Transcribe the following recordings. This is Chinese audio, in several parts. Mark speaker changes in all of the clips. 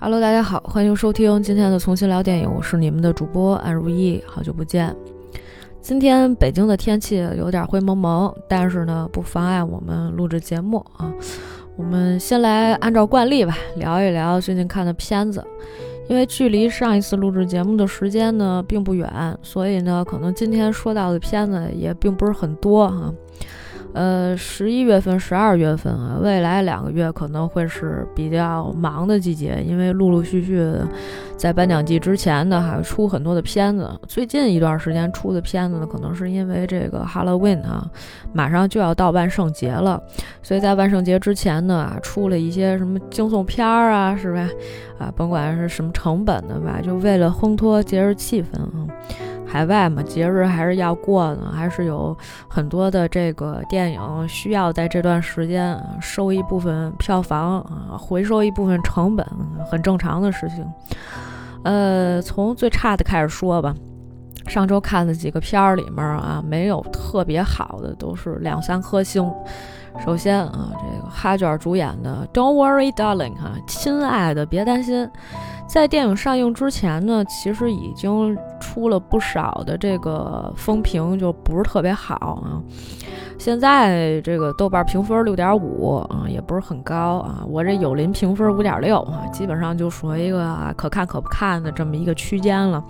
Speaker 1: Hello，大家好，欢迎收听今天的重新聊电影，我是你们的主播安如意，好久不见。今天北京的天气有点灰蒙蒙，但是呢，不妨碍我们录制节目啊。我们先来按照惯例吧，聊一聊最近看的片子。因为距离上一次录制节目的时间呢并不远，所以呢，可能今天说到的片子也并不是很多哈。呃，十一月份、十二月份啊，未来两个月可能会是比较忙的季节，因为陆陆续续在颁奖季之前呢，还出很多的片子。最近一段时间出的片子呢，可能是因为这个 Halloween 啊，马上就要到万圣节了，所以在万圣节之前呢，出了一些什么惊悚片儿啊，是吧？啊，甭管是什么成本的吧，就为了烘托节日气氛啊。海外嘛，节日还是要过的，还是有很多的这个电影需要在这段时间收一部分票房啊，回收一部分成本，很正常的事情。呃，从最差的开始说吧，上周看的几个片儿里面啊，没有特别好的，都是两三颗星。首先啊，这个哈卷主演的《Don't Worry, Darling》哈，亲爱的别担心。在电影上映之前呢，其实已经出了不少的这个风评，就不是特别好啊。现在这个豆瓣评分六点五啊，也不是很高啊。我这友林评分五点六啊，基本上就属于一个可看可不看的这么一个区间了。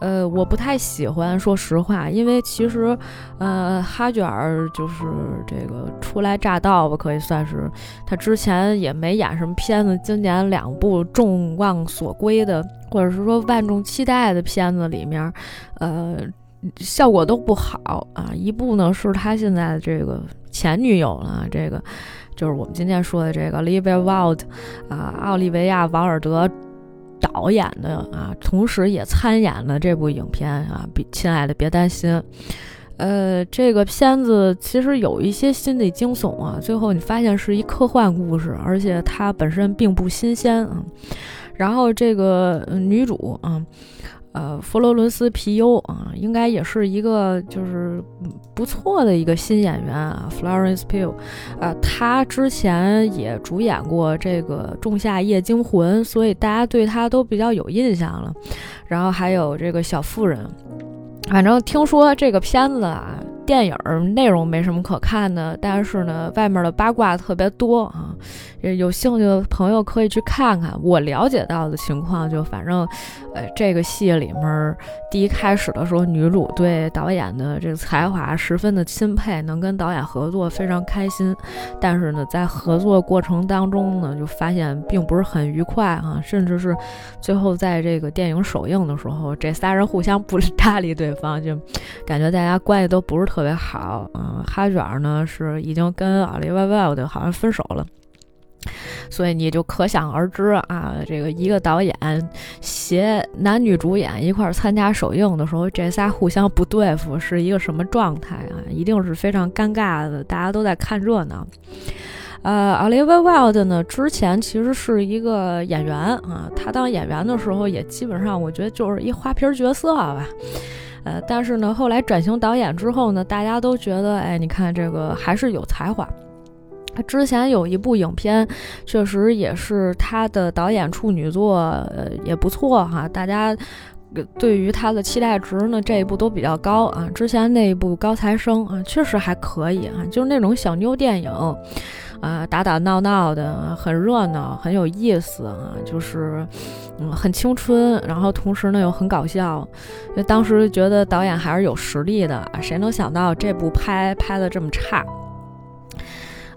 Speaker 1: 呃，我不太喜欢，说实话，因为其实，呃，哈卷儿就是这个初来乍到吧，可以算是他之前也没演什么片子，今年两部众望所归的，或者是说万众期待的片子里面，呃，效果都不好啊。一部呢是他现在的这个前女友了，这个就是我们今天说的这个 l i v i a Wild，啊，奥利维亚·王尔德。导演的啊，同时也参演了这部影片啊，比亲爱的别担心，呃，这个片子其实有一些心理惊悚啊，最后你发现是一科幻故事，而且它本身并不新鲜啊，然后这个女主啊。呃，佛罗伦斯皮尤啊，应该也是一个就是不错的一个新演员啊，Florence Pugh，啊，他之前也主演过这个《仲夏夜惊魂》，所以大家对他都比较有印象了。然后还有这个小妇人，反正听说这个片子啊。电影内容没什么可看的，但是呢，外面的八卦特别多啊。有兴趣的朋友可以去看看。我了解到的情况，就反正，呃，这个戏里面第一开始的时候，女主对导演的这个才华十分的钦佩，能跟导演合作非常开心。但是呢，在合作过程当中呢，就发现并不是很愉快啊，甚至是最后在这个电影首映的时候，这仨人互相不 搭理对方，就感觉大家关系都不是特。特别好，嗯，哈卷呢是已经跟奥利维亚的好像分手了，所以你就可想而知啊，这个一个导演携男女主演一块儿参加首映的时候，这仨互相不对付是一个什么状态啊？一定是非常尴尬的，大家都在看热闹。呃，奥利维亚的呢，之前其实是一个演员啊，他当演员的时候也基本上我觉得就是一花瓶角色吧。呃，但是呢，后来转型导演之后呢，大家都觉得，哎，你看这个还是有才华。之前有一部影片，确实也是他的导演处女作，呃，也不错哈。大家对于他的期待值呢，这一部都比较高啊。之前那一部《高材生》啊，确实还可以啊，就是那种小妞电影。啊，打打闹闹的，很热闹，很有意思啊，就是，嗯，很青春，然后同时呢又很搞笑。就当时觉得导演还是有实力的，谁能想到这部拍拍的这么差？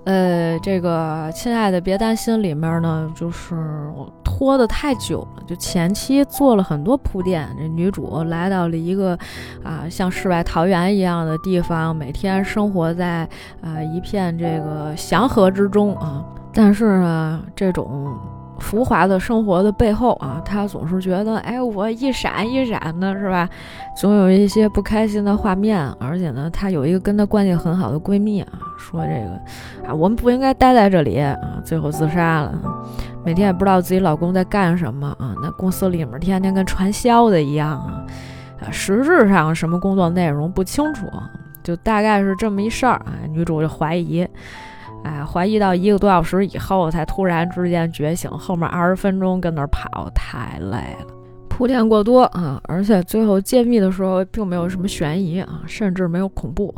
Speaker 1: 呃，这个亲爱的别担心里面呢，就是我拖得太久了，就前期做了很多铺垫。这女主来到了一个啊像世外桃源一样的地方，每天生活在啊一片这个祥和之中啊，但是呢，这种。浮华的生活的背后啊，她总是觉得，哎，我一闪一闪的，是吧？总有一些不开心的画面。而且呢，她有一个跟她关系很好的闺蜜啊，说这个啊，我们不应该待在这里啊，最后自杀了。每天也不知道自己老公在干什么啊，那公司里面天天跟传销的一样啊，啊，实质上什么工作内容不清楚，就大概是这么一事儿啊。女主就怀疑。哎，怀疑到一个多小时以后才突然之间觉醒，后面二十分钟跟那儿跑，太累了，铺垫过多啊，而且最后揭秘的时候并没有什么悬疑啊，甚至没有恐怖，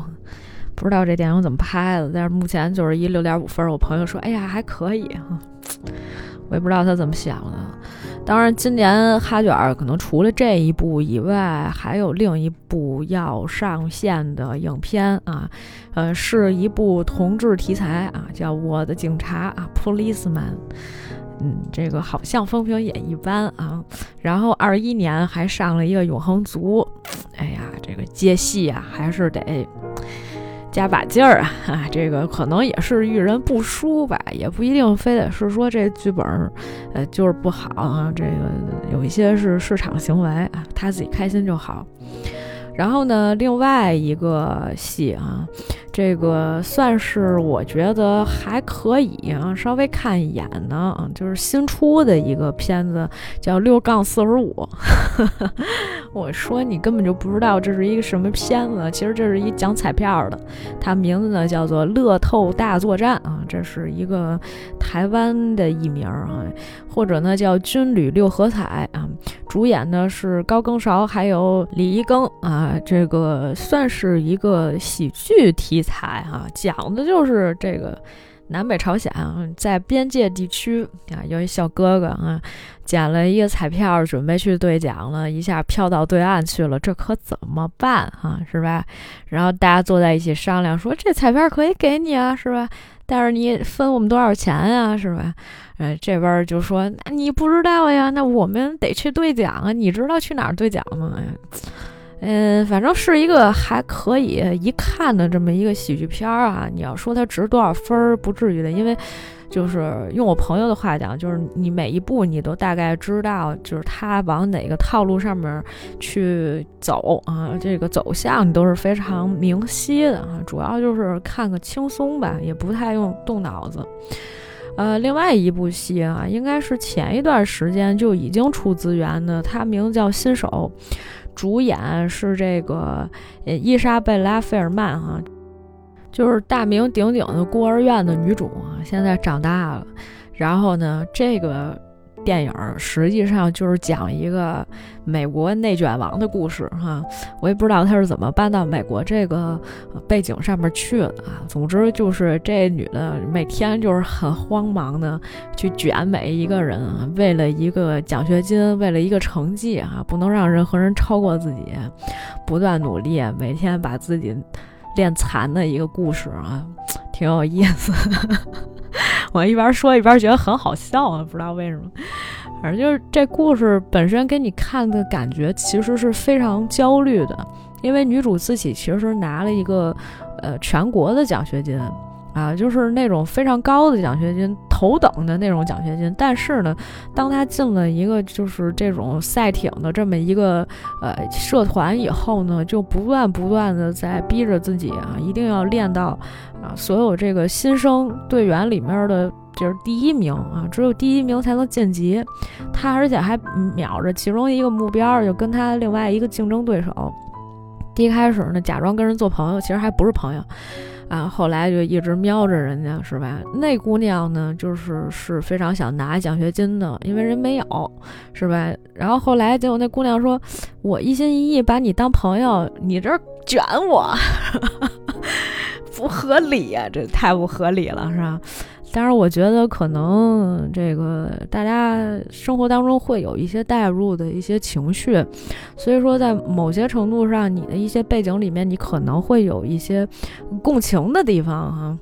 Speaker 1: 不知道这电影怎么拍的，但是目前就是一六点五分。我朋友说，哎呀，还可以啊，我也不知道他怎么想的。当然，今年哈卷儿可能除了这一部以外，还有另一部要上线的影片啊，呃，是一部同志题材啊，叫《我的警察》啊，《Policeman》。嗯，这个好像风评也一般啊。然后二一年还上了一个《永恒族》，哎呀，这个接戏啊，还是得。加把劲儿 啊！这个可能也是遇人不淑吧，也不一定非得是说这剧本，呃，就是不好啊。这个有一些是市场行为啊，他自己开心就好。然后呢，另外一个戏啊，这个算是我觉得还可以啊，稍微看一眼呢啊，就是新出的一个片子，叫六杠四十五。我说你根本就不知道这是一个什么片子，其实这是一讲彩票的，它名字呢叫做《乐透大作战》啊，这是一个台湾的艺名啊，或者呢叫军旅六合彩啊。主演呢是高更韶，还有李一庚啊，啊这个算是一个喜剧题材哈，讲的就是这个南北朝鲜在边界地区啊，有一小哥哥啊，捡了一个彩票，准备去兑奖了，一下飘到对岸去了，这可怎么办啊？是吧？然后大家坐在一起商量，说这彩票可以给你啊，是吧？但是你分我们多少钱呀，是吧？呃，这边就说，那你不知道呀，那我们得去兑奖啊。你知道去哪儿兑奖吗？嗯，反正是一个还可以一看的这么一个喜剧片儿啊。你要说它值多少分儿，不至于的，因为就是用我朋友的话讲，就是你每一步你都大概知道，就是它往哪个套路上面去走啊，这个走向你都是非常明晰的啊。主要就是看个轻松吧，也不太用动脑子。呃，另外一部戏啊，应该是前一段时间就已经出资源的，它名字叫《新手》，主演是这个伊莎贝拉·费尔曼哈，就是大名鼎鼎的孤儿院的女主啊，现在长大了，然后呢，这个。电影实际上就是讲一个美国内卷王的故事，哈，我也不知道他是怎么搬到美国这个背景上面去的啊。总之就是这女的每天就是很慌忙的去卷每一个人，为了一个奖学金，为了一个成绩啊，不能让任何人超过自己，不断努力，每天把自己练残的一个故事啊，挺有意思。我一边说一边觉得很好笑啊，不知道为什么，反正就是这故事本身给你看的感觉其实是非常焦虑的，因为女主自己其实拿了一个呃全国的奖学金啊，就是那种非常高的奖学金，头等的那种奖学金。但是呢，当他进了一个就是这种赛艇的这么一个呃社团以后呢，就不断不断的在逼着自己啊，一定要练到。啊，所有这个新生队员里面的就是第一名啊，只有第一名才能晋级。他而且还秒着其中一个目标，就跟他另外一个竞争对手。第一开始呢，假装跟人做朋友，其实还不是朋友啊。后来就一直瞄着人家，是吧？那姑娘呢，就是是非常想拿奖学金的，因为人没有，是吧？然后后来结果那姑娘说：“我一心一意把你当朋友，你这卷我。”不合理呀，这太不合理了，是吧？但是我觉得可能这个大家生活当中会有一些代入的一些情绪，所以说在某些程度上，你的一些背景里面，你可能会有一些共情的地方，哈。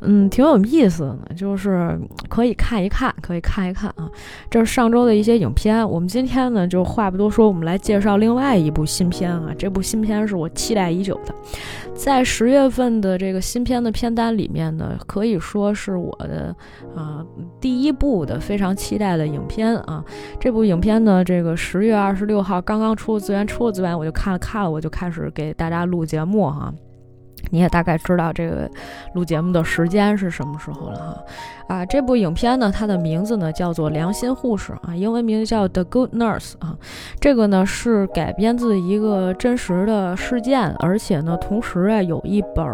Speaker 1: 嗯，挺有意思的呢，就是可以看一看，可以看一看啊。这是上周的一些影片。我们今天呢，就话不多说，我们来介绍另外一部新片啊。这部新片是我期待已久的，在十月份的这个新片的片单里面呢，可以说是我的啊第一部的非常期待的影片啊。这部影片呢，这个十月二十六号刚刚出资源，出了资源我就看了看了，我就开始给大家录节目哈。你也大概知道这个录节目的时间是什么时候了哈。啊，这部影片呢，它的名字呢叫做《良心护士》啊，英文名字叫《The Good Nurse》啊。这个呢是改编自一个真实的事件，而且呢，同时啊有一本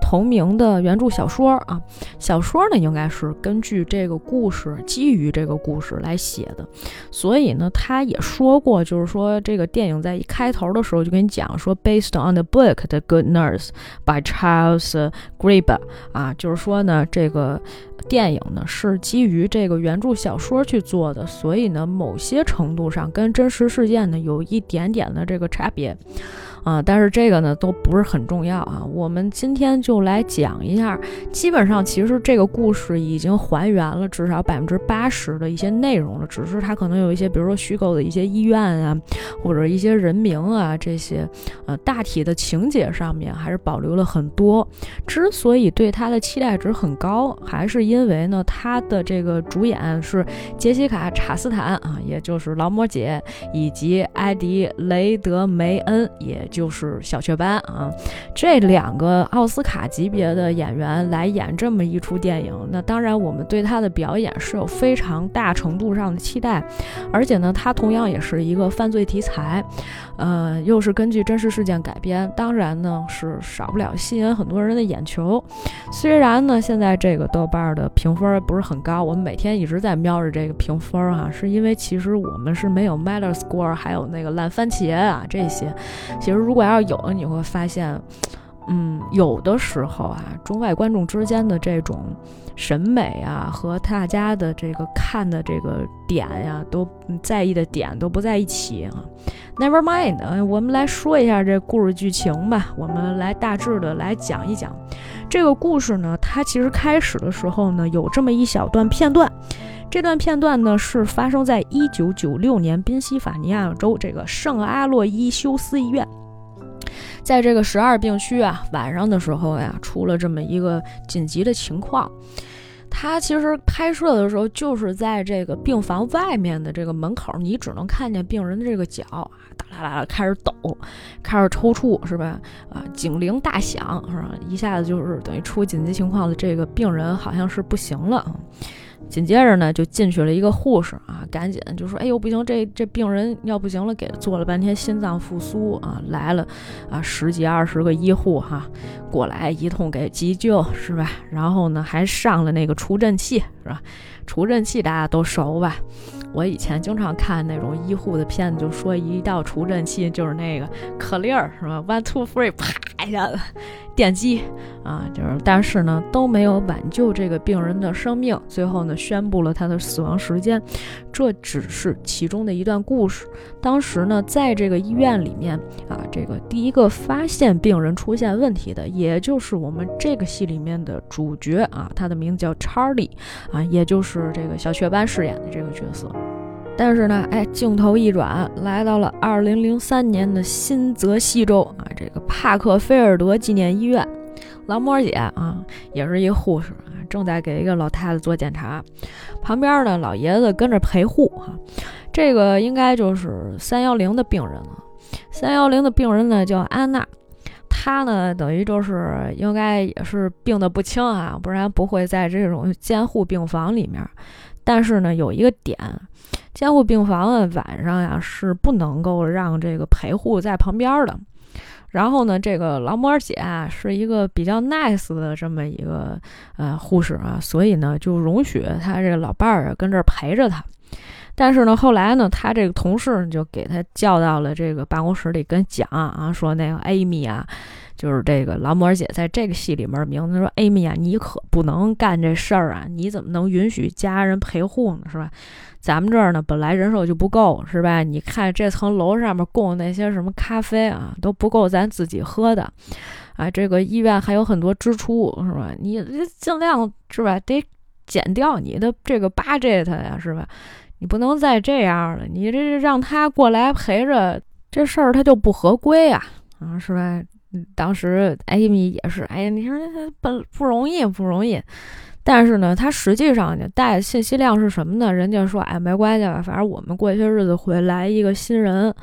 Speaker 1: 同名的原著小说啊。小说呢应该是根据这个故事，基于这个故事来写的。所以呢，他也说过，就是说这个电影在一开头的时候就跟你讲说，Based on the book《The Good Nurse》by Charles Grieber 啊，就是说呢这个。电影呢是基于这个原著小说去做的，所以呢，某些程度上跟真实事件呢有一点点的这个差别。啊，但是这个呢都不是很重要啊。我们今天就来讲一下，基本上其实这个故事已经还原了至少百分之八十的一些内容了，只是它可能有一些，比如说虚构的一些医院啊，或者一些人名啊这些，呃，大体的情节上面还是保留了很多。之所以对它的期待值很高，还是因为呢，它的这个主演是杰西卡·查斯坦啊，也就是劳模姐，以及艾迪·雷德梅恩，也。就是小雀斑啊，这两个奥斯卡级别的演员来演这么一出电影，那当然我们对他的表演是有非常大程度上的期待，而且呢，他同样也是一个犯罪题材，呃，又是根据真实事件改编，当然呢是少不了吸引很多人的眼球。虽然呢现在这个豆瓣的评分不是很高，我们每天一直在瞄着这个评分啊，是因为其实我们是没有 Metascore，还有那个烂番茄啊这些，其实。如果要有，你会发现，嗯，有的时候啊，中外观众之间的这种审美啊，和大家的这个看的这个点呀，都在意的点都不在一起啊。Never mind，我们来说一下这故事剧情吧。我们来大致的来讲一讲这个故事呢。它其实开始的时候呢，有这么一小段片段。这段片段呢，是发生在一九九六年宾夕法尼亚州这个圣阿洛伊修斯医院。在这个十二病区啊，晚上的时候呀，出了这么一个紧急的情况。他其实拍摄的时候就是在这个病房外面的这个门口，你只能看见病人的这个脚啊，哒啦啦啦开始抖，开始抽搐，是吧？啊，警铃大响，是吧？一下子就是等于出紧急情况的这个病人好像是不行了。紧接着呢，就进去了一个护士啊，赶紧就说：“哎呦，不行，这这病人要不行了，给做了半天心脏复苏啊，来了啊，十几二十个医护哈，过来一通给急救是吧？然后呢，还上了那个除震器是吧？除震器大家都熟吧？我以前经常看那种医护的片子，就说一到除震器就是那个可粒儿是吧？One two three，啪一下子。”电击啊，就是，但是呢，都没有挽救这个病人的生命，最后呢，宣布了他的死亡时间。这只是其中的一段故事。当时呢，在这个医院里面啊，这个第一个发现病人出现问题的，也就是我们这个戏里面的主角啊，他的名字叫查理啊，也就是这个小雀斑饰演的这个角色。但是呢，哎，镜头一转，来到了二零零三年的新泽西州啊，这个帕克菲尔德纪念医院，劳模姐啊，也是一护士啊，正在给一个老太太做检查，旁边呢，老爷子跟着陪护哈，这个应该就是三幺零的病人了。三幺零的病人呢叫安娜，她呢等于就是应该也是病得不轻啊，不然不会在这种监护病房里面。但是呢，有一个点。监护病房的晚上呀是不能够让这个陪护在旁边的。然后呢，这个劳模姐啊是一个比较 nice 的这么一个呃护士啊，所以呢就容许她这个老伴儿啊跟这儿陪着她。但是呢，后来呢，她这个同事就给她叫到了这个办公室里跟讲啊，说那个 Amy 啊，就是这个劳模姐在这个戏里面名字说 Amy 啊，你可不能干这事儿啊，你怎么能允许家人陪护呢，是吧？咱们这儿呢，本来人手就不够，是吧？你看这层楼上面供那些什么咖啡啊，都不够咱自己喝的，啊，这个医院还有很多支出，是吧？你尽量是吧，得减掉你的这个 budget 呀，是吧？你不能再这样了，你这让他过来陪着，这事儿他就不合规呀，啊，是吧？当时艾米也是，哎呀，你说他不不容易，不容易。但是呢，他实际上呢带信息量是什么呢？人家说，哎，没关系吧，反正我们过些日子会来一个新人，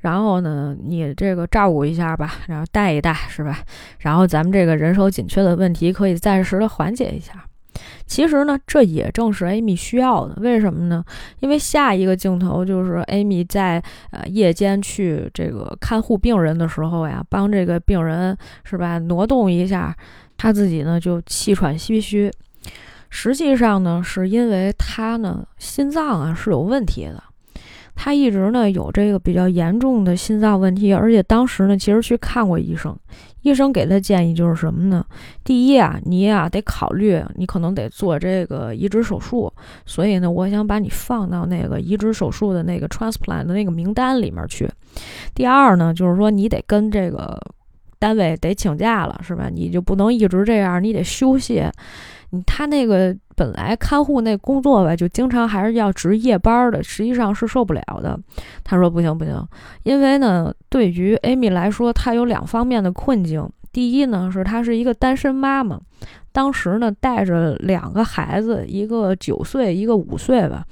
Speaker 1: 然后呢，你这个照顾一下吧，然后带一带，是吧？然后咱们这个人手紧缺的问题可以暂时的缓解一下。其实呢，这也正是 Amy 需要的。为什么呢？因为下一个镜头就是 Amy 在呃夜间去这个看护病人的时候呀，帮这个病人是吧挪动一下，他自己呢就气喘吁吁。实际上呢，是因为他呢心脏啊是有问题的。他一直呢有这个比较严重的心脏问题，而且当时呢其实去看过医生，医生给他建议就是什么呢？第一啊，你呀得考虑你可能得做这个移植手术，所以呢，我想把你放到那个移植手术的那个 transplant 的那个名单里面去。第二呢，就是说你得跟这个单位得请假了，是吧？你就不能一直这样，你得休息。他那个本来看护那工作吧，就经常还是要值夜班的，实际上是受不了的。他说不行不行，因为呢，对于 Amy 来说，她有两方面的困境。第一呢，是她是一个单身妈妈，当时呢带着两个孩子，一个九岁，一个五岁吧。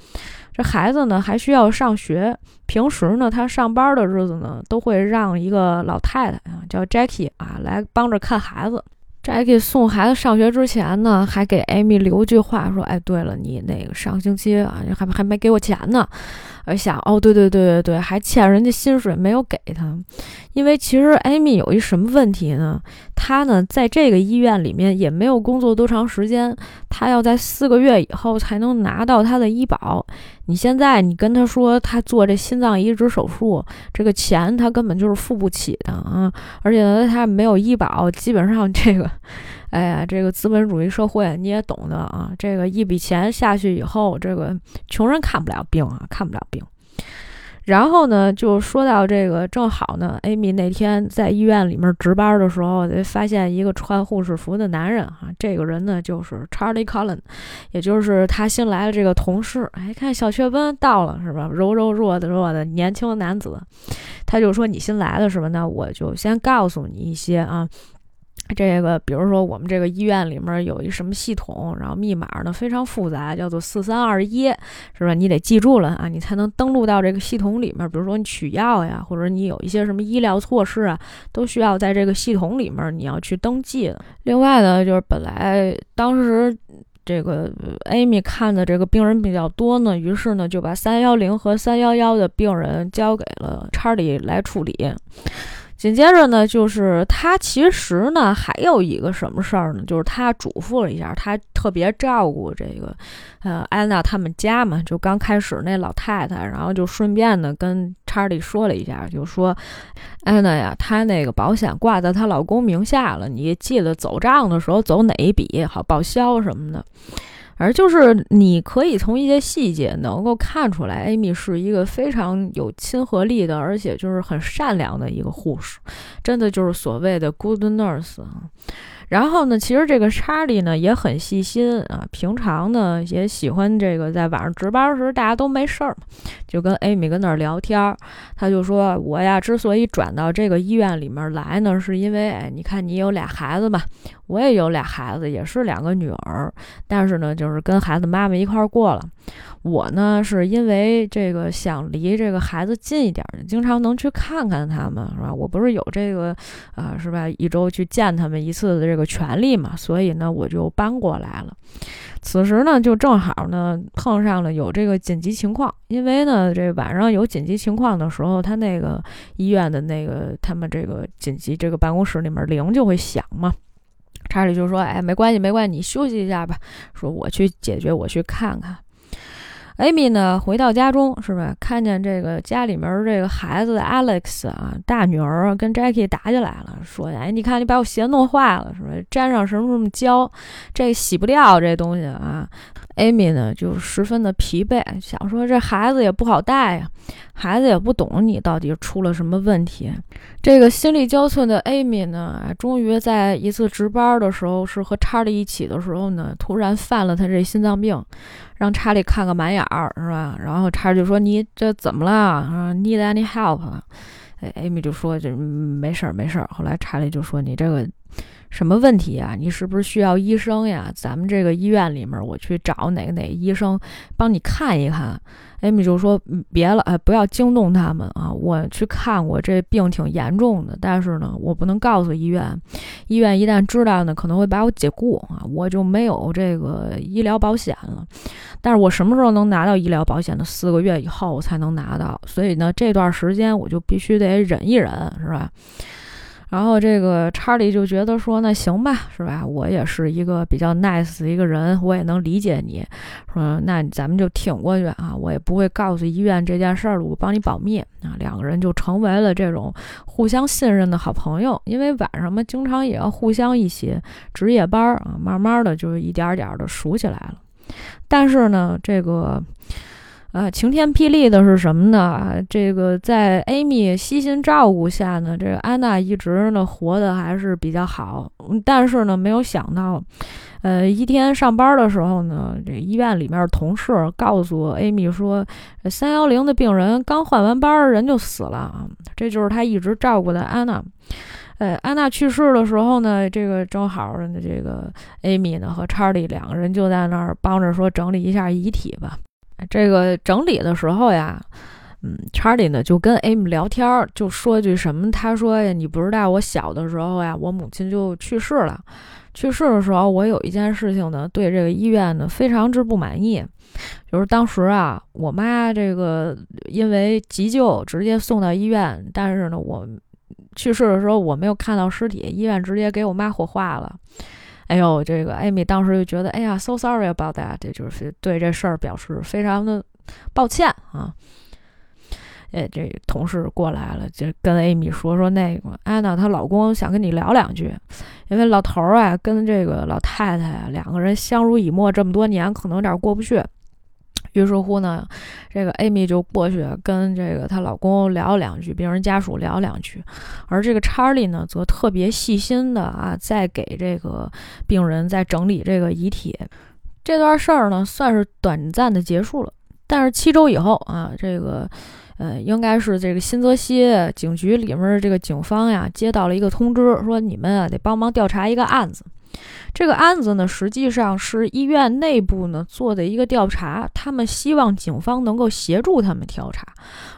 Speaker 1: 这孩子呢还需要上学，平时呢她上班的日子呢，都会让一个老太太啊，叫 Jackie 啊，来帮着看孩子。Jack 送孩子上学之前呢，还给 Amy 留句话，说：“哎，对了，你那个上星期啊，还还没给我钱呢。”我想，哦，对对对对对，还欠人家薪水没有给他，因为其实艾米有一什么问题呢？她呢在这个医院里面也没有工作多长时间，她要在四个月以后才能拿到她的医保。你现在你跟她说她做这心脏移植手术，这个钱她根本就是付不起的啊！而且呢，她没有医保，基本上这个。哎呀，这个资本主义社会你也懂的啊！这个一笔钱下去以后，这个穷人看不了病啊，看不了病。然后呢，就说到这个，正好呢，Amy 那天在医院里面值班的时候，发现一个穿护士服的男人啊，这个人呢就是 Charlie Cullen，也就是他新来的这个同事。哎，看小雀斑到了是吧？柔柔弱的弱的年轻的男子，他就说你新来的是吧？那我就先告诉你一些啊。这个，比如说我们这个医院里面有一什么系统，然后密码呢非常复杂，叫做四三二一，是吧？你得记住了啊，你才能登录到这个系统里面。比如说你取药呀，或者你有一些什么医疗措施啊，都需要在这个系统里面你要去登记。另外呢，就是本来当时这个 Amy 看的这个病人比较多呢，于是呢就把三幺零和三幺幺的病人交给了查理来处理。紧接着呢，就是他其实呢还有一个什么事儿呢？就是他嘱咐了一下，他特别照顾这个，呃，安娜他们家嘛。就刚开始那老太太，然后就顺便呢跟查理说了一下，就说，安娜呀，她那个保险挂在她老公名下了，你记得走账的时候走哪一笔，好报销什么的。而就是你可以从一些细节能够看出来，Amy 是一个非常有亲和力的，而且就是很善良的一个护士，真的就是所谓的 good nurse 啊。然后呢，其实这个查理呢也很细心啊，平常呢也喜欢这个在晚上值班时大家都没事儿嘛，就跟艾米跟那儿聊天儿。他就说：“我呀，之所以转到这个医院里面来呢，是因为哎，你看你有俩孩子吧，我也有俩孩子，也是两个女儿，但是呢，就是跟孩子妈妈一块儿过了。”我呢，是因为这个想离这个孩子近一点，经常能去看看他们，是吧？我不是有这个，呃，是吧？一周去见他们一次的这个权利嘛，所以呢，我就搬过来了。此时呢，就正好呢碰上了有这个紧急情况，因为呢，这晚上有紧急情况的时候，他那个医院的那个他们这个紧急这个办公室里面铃就会响嘛。查理就说：“哎，没关系，没关系，你休息一下吧。”说我去解决，我去看看。艾米呢，回到家中是吧？看见这个家里面这个孩子 Alex 啊，大女儿跟 Jackie 打起来了，说：“哎，你看你把我鞋弄坏了，是吧？沾上什么什么胶，这洗不掉这东西啊。”艾米呢就十分的疲惫，想说这孩子也不好带呀，孩子也不懂你到底出了什么问题。这个心力交瘁的艾米呢，终于在一次值班的时候，是和查理一起的时候呢，突然犯了他这心脏病，让查理看个满眼儿，是吧？然后查理就说：“你这怎么了？啊，need any help？” 哎，艾米就说：“这没事儿，没事儿。”后来查理就说：“你这个。”什么问题啊？你是不是需要医生呀？咱们这个医院里面，我去找哪个哪个医生帮你看一看。艾米就说：“别了，哎，不要惊动他们啊！我去看过，这病挺严重的，但是呢，我不能告诉医院，医院一旦知道呢，可能会把我解雇啊，我就没有这个医疗保险了。但是我什么时候能拿到医疗保险呢？四个月以后我才能拿到，所以呢，这段时间我就必须得忍一忍，是吧？”然后这个查理就觉得说，那行吧，是吧？我也是一个比较 nice 的一个人，我也能理解你。说那咱们就挺过去啊，我也不会告诉医院这件事儿了，我帮你保密啊。两个人就成为了这种互相信任的好朋友，因为晚上嘛，经常也要互相一起值夜班啊，慢慢的就一点点儿的熟起来了。但是呢，这个。啊，晴天霹雳的是什么呢？这个在艾米悉心照顾下呢，这个安娜一直呢活得还是比较好。但是呢，没有想到，呃，一天上班的时候呢，这医院里面同事告诉艾米说，三幺零的病人刚换完班，人就死了啊。这就是他一直照顾的安娜。呃，安娜去世的时候呢，这个正好呢，这个艾米呢和查理两个人就在那儿帮着说整理一下遗体吧。这个整理的时候呀，嗯，查理呢就跟艾米聊天，就说句什么？他说呀，你不知道我小的时候呀，我母亲就去世了。去世的时候，我有一件事情呢，对这个医院呢非常之不满意，就是当时啊，我妈这个因为急救直接送到医院，但是呢，我去世的时候我没有看到尸体，医院直接给我妈火化了。哎呦，这个艾米当时就觉得，哎呀，so sorry about that，这就是对这事儿表示非常的抱歉啊。哎，这同事过来了，就跟艾米说说那个安娜她老公想跟你聊两句，因为老头儿啊跟这个老太太两个人相濡以沫这么多年，可能有点过不去。于是乎呢，这个艾米就过去跟这个她老公聊两句，病人家属聊两句，而这个查理呢，则特别细心的啊，在给这个病人在整理这个遗体。这段事儿呢，算是短暂的结束了。但是七周以后啊，这个呃，应该是这个新泽西警局里面这个警方呀，接到了一个通知，说你们啊得帮忙调查一个案子。这个案子呢，实际上是医院内部呢做的一个调查，他们希望警方能够协助他们调查，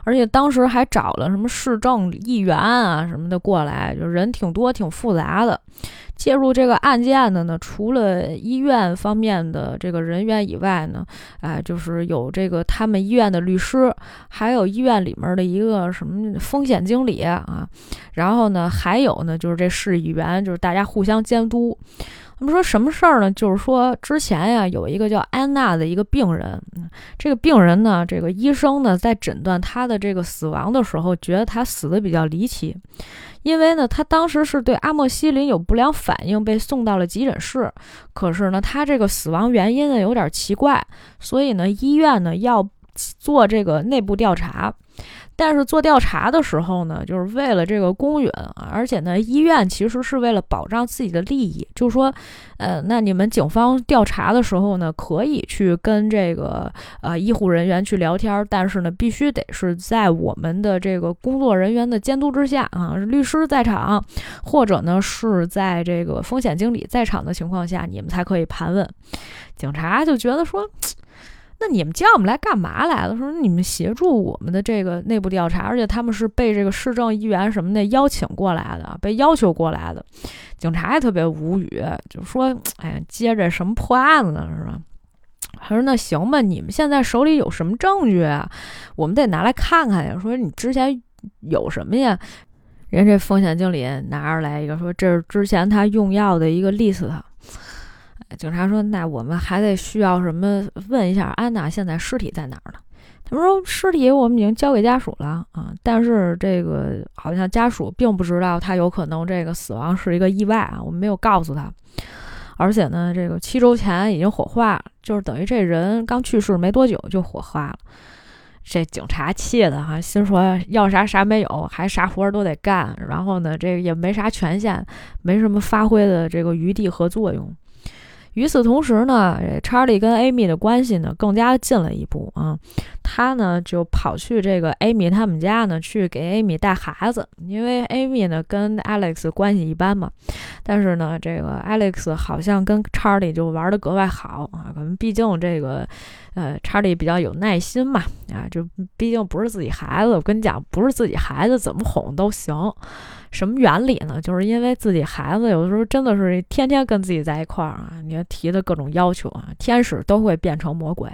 Speaker 1: 而且当时还找了什么市政议员啊什么的过来，就人挺多、挺复杂的。介入这个案件的呢，除了医院方面的这个人员以外呢，哎，就是有这个他们医院的律师，还有医院里面的一个什么风险经理啊，然后呢，还有呢，就是这市议员，就是大家互相监督。他们说什么事儿呢？就是说之前呀，有一个叫安娜的一个病人，这个病人呢，这个医生呢，在诊断他的这个死亡的时候，觉得他死的比较离奇，因为呢，他当时是对阿莫西林有不良反应，被送到了急诊室。可是呢，他这个死亡原因呢有点奇怪，所以呢，医院呢要做这个内部调查。但是做调查的时候呢，就是为了这个公允啊，而且呢，医院其实是为了保障自己的利益，就是说，呃，那你们警方调查的时候呢，可以去跟这个呃医护人员去聊天，但是呢，必须得是在我们的这个工作人员的监督之下啊，律师在场，或者呢是在这个风险经理在场的情况下，你们才可以盘问。警察就觉得说。那你们叫我们来干嘛来了？说你们协助我们的这个内部调查，而且他们是被这个市政议员什么的邀请过来的，被要求过来的。警察也特别无语，就说：“哎呀，接着什么破案子是吧？”他说：“那行吧，你们现在手里有什么证据啊？我们得拿来看看呀。说你之前有什么呀？人这风险经理拿出来一个，说这是之前他用药的一个 list。”警察说：“那我们还得需要什么？问一下安娜现在尸体在哪儿呢？”他们说：“尸体我们已经交给家属了啊，但是这个好像家属并不知道他有可能这个死亡是一个意外啊，我们没有告诉他。而且呢，这个七周前已经火化了，就是等于这人刚去世没多久就火化了。这警察气的哈，心说要啥啥没有，还啥活都得干，然后呢，这个也没啥权限，没什么发挥的这个余地和作用。”与此同时呢，查理跟艾米的关系呢更加近了一步啊。他呢就跑去这个 Amy 他们家呢，去给 Amy 带孩子，因为 Amy 呢跟 Alex 关系一般嘛。但是呢，这个 Alex 好像跟查理就玩的格外好啊，可能毕竟这个呃查理比较有耐心嘛，啊，就毕竟不是自己孩子，我跟你讲，不是自己孩子怎么哄都行。什么原理呢？就是因为自己孩子有的时候真的是天天跟自己在一块儿啊，你要提的各种要求啊，天使都会变成魔鬼。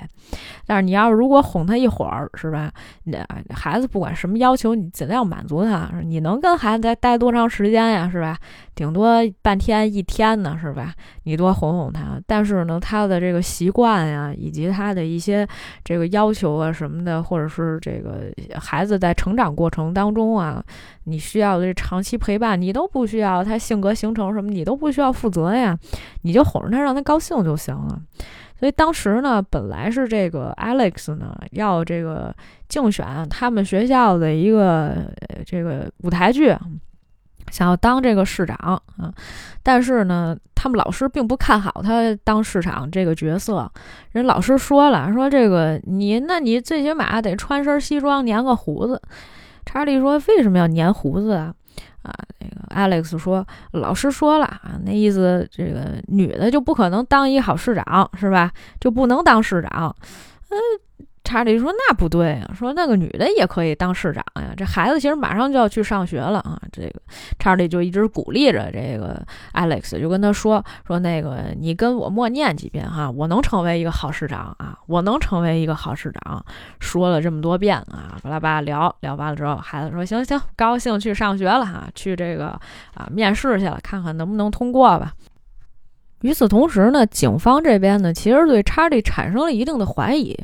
Speaker 1: 但是你要如果哄他一会儿，是吧？那孩子不管什么要求，你尽量满足他。你能跟孩子再待多长时间呀？是吧？顶多半天一天呢，是吧？你多哄哄他。但是呢，他的这个习惯呀，以及他的一些这个要求啊什么的，或者是这个孩子在成长过程当中啊，你需要的长期陪伴，你都不需要。他性格形成什么，你都不需要负责呀。你就哄着他，让他高兴就行了。所以当时呢，本来是这个 Alex 呢要这个竞选他们学校的一个这个舞台剧，想要当这个市长啊，但是呢，他们老师并不看好他当市长这个角色。人老师说了，说这个你，那你最起码得穿身西装，粘个胡子。查理说，为什么要粘胡子啊？啊，那个 Alex 说，老师说了啊，那意思这个女的就不可能当一好市长，是吧？就不能当市长，嗯。查理说：“那不对啊，说那个女的也可以当市长呀。这孩子其实马上就要去上学了啊。这个查理就一直鼓励着这个 Alex，就跟他说：说那个你跟我默念几遍哈，我能成为一个好市长啊，我能成为一个好市长。说了这么多遍啊，巴拉巴拉聊聊完了之后，孩子说：行行，高兴去上学了哈，去这个啊面试去了，看看能不能通过吧。”与此同时呢，警方这边呢，其实对查理产生了一定的怀疑，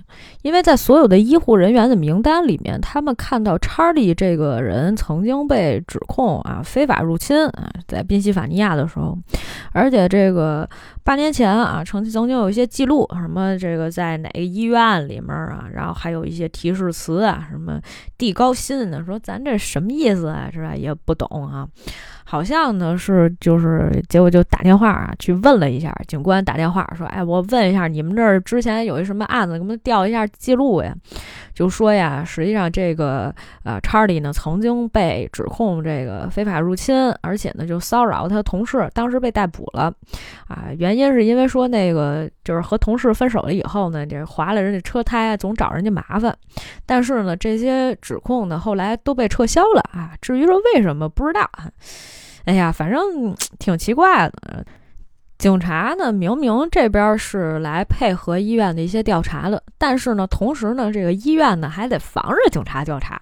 Speaker 1: 因为在所有的医护人员的名单里面，他们看到查理这个人曾经被指控啊非法入侵啊，在宾夕法尼亚的时候，而且这个八年前啊，曾曾经有一些记录，什么这个在哪个医院里面啊，然后还有一些提示词啊，什么地高薪的，说咱这什么意思啊，是吧？也不懂啊。好像呢是就是，结果就打电话啊去问了一下，警官打电话说：“哎，我问一下你们这儿之前有一什么案子，给我们调一下记录呀。”就说呀，实际上这个呃，查理呢曾经被指控这个非法入侵，而且呢就骚扰他同事，当时被逮捕了啊。原因是因为说那个就是和同事分手了以后呢，这划了人家车胎，总找人家麻烦。但是呢，这些指控呢后来都被撤销了啊。至于说为什么，不知道啊。哎呀，反正挺奇怪的。警察呢，明明这边是来配合医院的一些调查的，但是呢，同时呢，这个医院呢还得防着警察调查，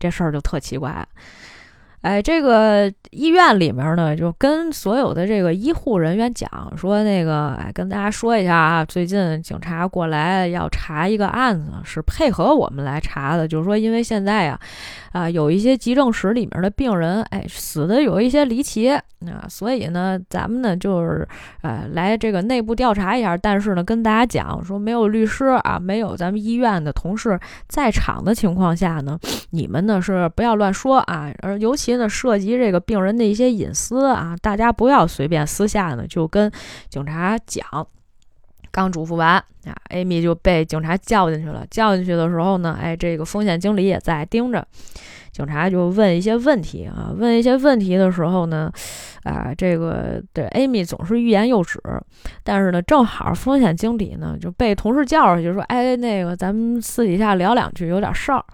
Speaker 1: 这事儿就特奇怪。哎，这个医院里面呢，就跟所有的这个医护人员讲说，那个，哎，跟大家说一下啊，最近警察过来要查一个案子，是配合我们来查的。就是说，因为现在呀，啊，有一些急症室里面的病人，哎，死的有一些离奇啊，所以呢，咱们呢就是，呃，来这个内部调查一下。但是呢，跟大家讲说，没有律师啊，没有咱们医院的同事在场的情况下呢，你们呢是不要乱说啊，而尤其。呢，涉及这个病人的一些隐私啊，大家不要随便私下呢就跟警察讲。刚嘱咐完啊，Amy 就被警察叫进去了。叫进去的时候呢，哎，这个风险经理也在盯着。警察就问一些问题啊，问一些问题的时候呢，啊，这个对 Amy 总是欲言又止。但是呢，正好风险经理呢就被同事叫出去说：“哎，那个咱们私底下聊两句，有点事儿。”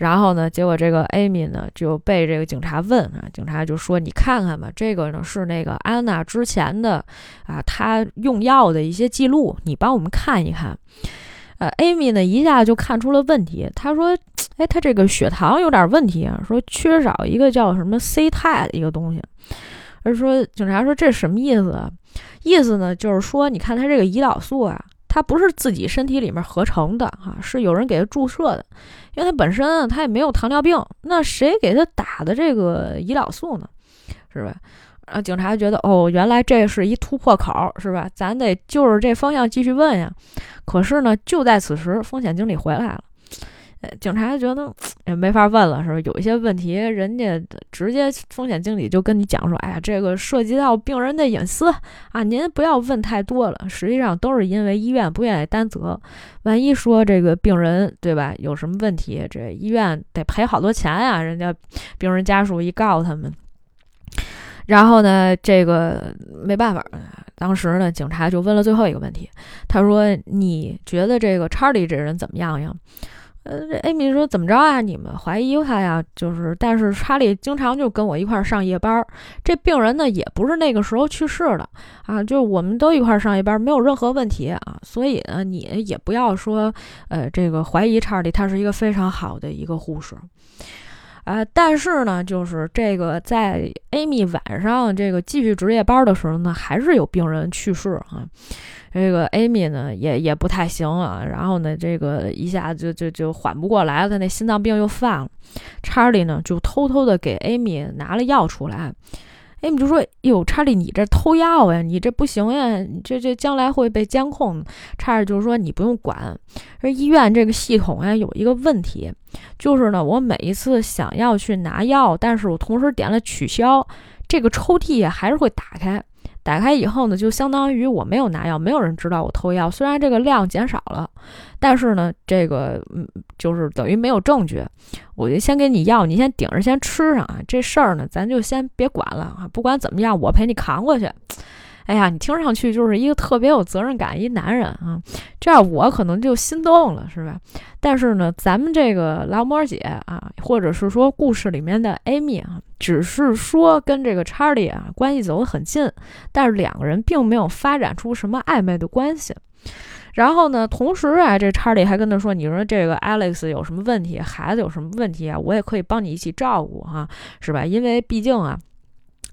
Speaker 1: 然后呢，结果这个 Amy 呢就被这个警察问啊，警察就说：“你看看吧，这个呢是那个安娜之前的啊，她用药的一些记录，你帮我们看一看。”呃，Amy 呢一下就看出了问题，她说：“哎，她这个血糖有点问题啊，说缺少一个叫什么 C 肽的一个东西。”而说警察说：“这什么意思啊？意思呢就是说，你看他这个胰岛素啊。”它不是自己身体里面合成的哈，是有人给他注射的，因为他本身他也没有糖尿病，那谁给他打的这个胰岛素呢？是吧？然啊，警察觉得哦，原来这是一突破口，是吧？咱得就是这方向继续问呀。可是呢，就在此时，风险经理回来了。呃，警察觉得也没法问了，是吧？有一些问题，人家直接风险经理就跟你讲说，哎呀，这个涉及到病人的隐私啊，您不要问太多了。实际上都是因为医院不愿意担责，万一说这个病人对吧有什么问题，这医院得赔好多钱呀。人家病人家属一告他们，然后呢，这个没办法，当时呢，警察就问了最后一个问题，他说：“你觉得这个查理这人怎么样呀？”呃，艾米说怎么着啊？你们怀疑他呀？就是，但是查理经常就跟我一块上夜班。这病人呢，也不是那个时候去世的啊，就我们都一块上夜班，没有任何问题啊。所以呢，你也不要说，呃，这个怀疑查理，他是一个非常好的一个护士啊。但是呢，就是这个在 Amy 晚上这个继续值夜班的时候呢，还是有病人去世啊。这个 Amy 呢也也不太行啊，然后呢，这个一下就就就缓不过来了，他那心脏病又犯了。查理呢就偷偷的给 Amy 拿了药出来哎，你就说：“哟，查理，你这偷药呀？你这不行呀，你这这将来会被监控。”查理就是说：“你不用管，这医院这个系统呀有一个问题，就是呢，我每一次想要去拿药，但是我同时点了取消，这个抽屉还是会打开。”打开以后呢，就相当于我没有拿药，没有人知道我偷药。虽然这个量减少了，但是呢，这个嗯，就是等于没有证据。我就先给你药，你先顶着先吃上啊。这事儿呢，咱就先别管了啊。不管怎么样，我陪你扛过去。哎呀，你听上去就是一个特别有责任感一男人啊，这样我可能就心动了，是吧？但是呢，咱们这个劳模姐啊，或者是说故事里面的艾米啊，只是说跟这个查理啊关系走得很近，但是两个人并没有发展出什么暧昧的关系。然后呢，同时啊，这查理还跟他说：“你说这个 Alex 有什么问题，孩子有什么问题啊，我也可以帮你一起照顾哈，是吧？因为毕竟啊。”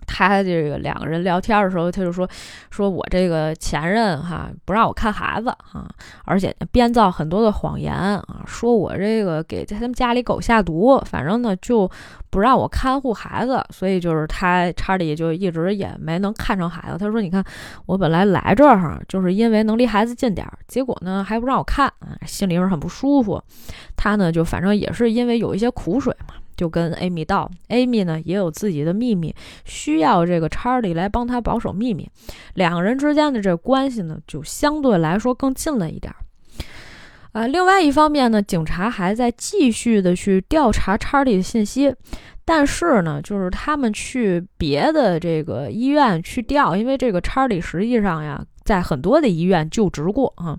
Speaker 1: 他这个两个人聊天的时候，他就说：“说我这个前任哈不让我看孩子啊，而且编造很多的谎言啊，说我这个给他们家里狗下毒，反正呢就不让我看护孩子，所以就是他查理就一直也没能看上孩子。他说：你看我本来来这儿就是因为能离孩子近点儿，结果呢还不让我看，心里面很不舒服。他呢就反正也是因为有一些苦水嘛。”就跟 Amy 道，Amy 呢也有自己的秘密，需要这个查理来帮他保守秘密。两个人之间的这关系呢，就相对来说更近了一点。啊，另外一方面呢，警察还在继续的去调查查理的信息，但是呢，就是他们去别的这个医院去调，因为这个查理实际上呀，在很多的医院就职过啊。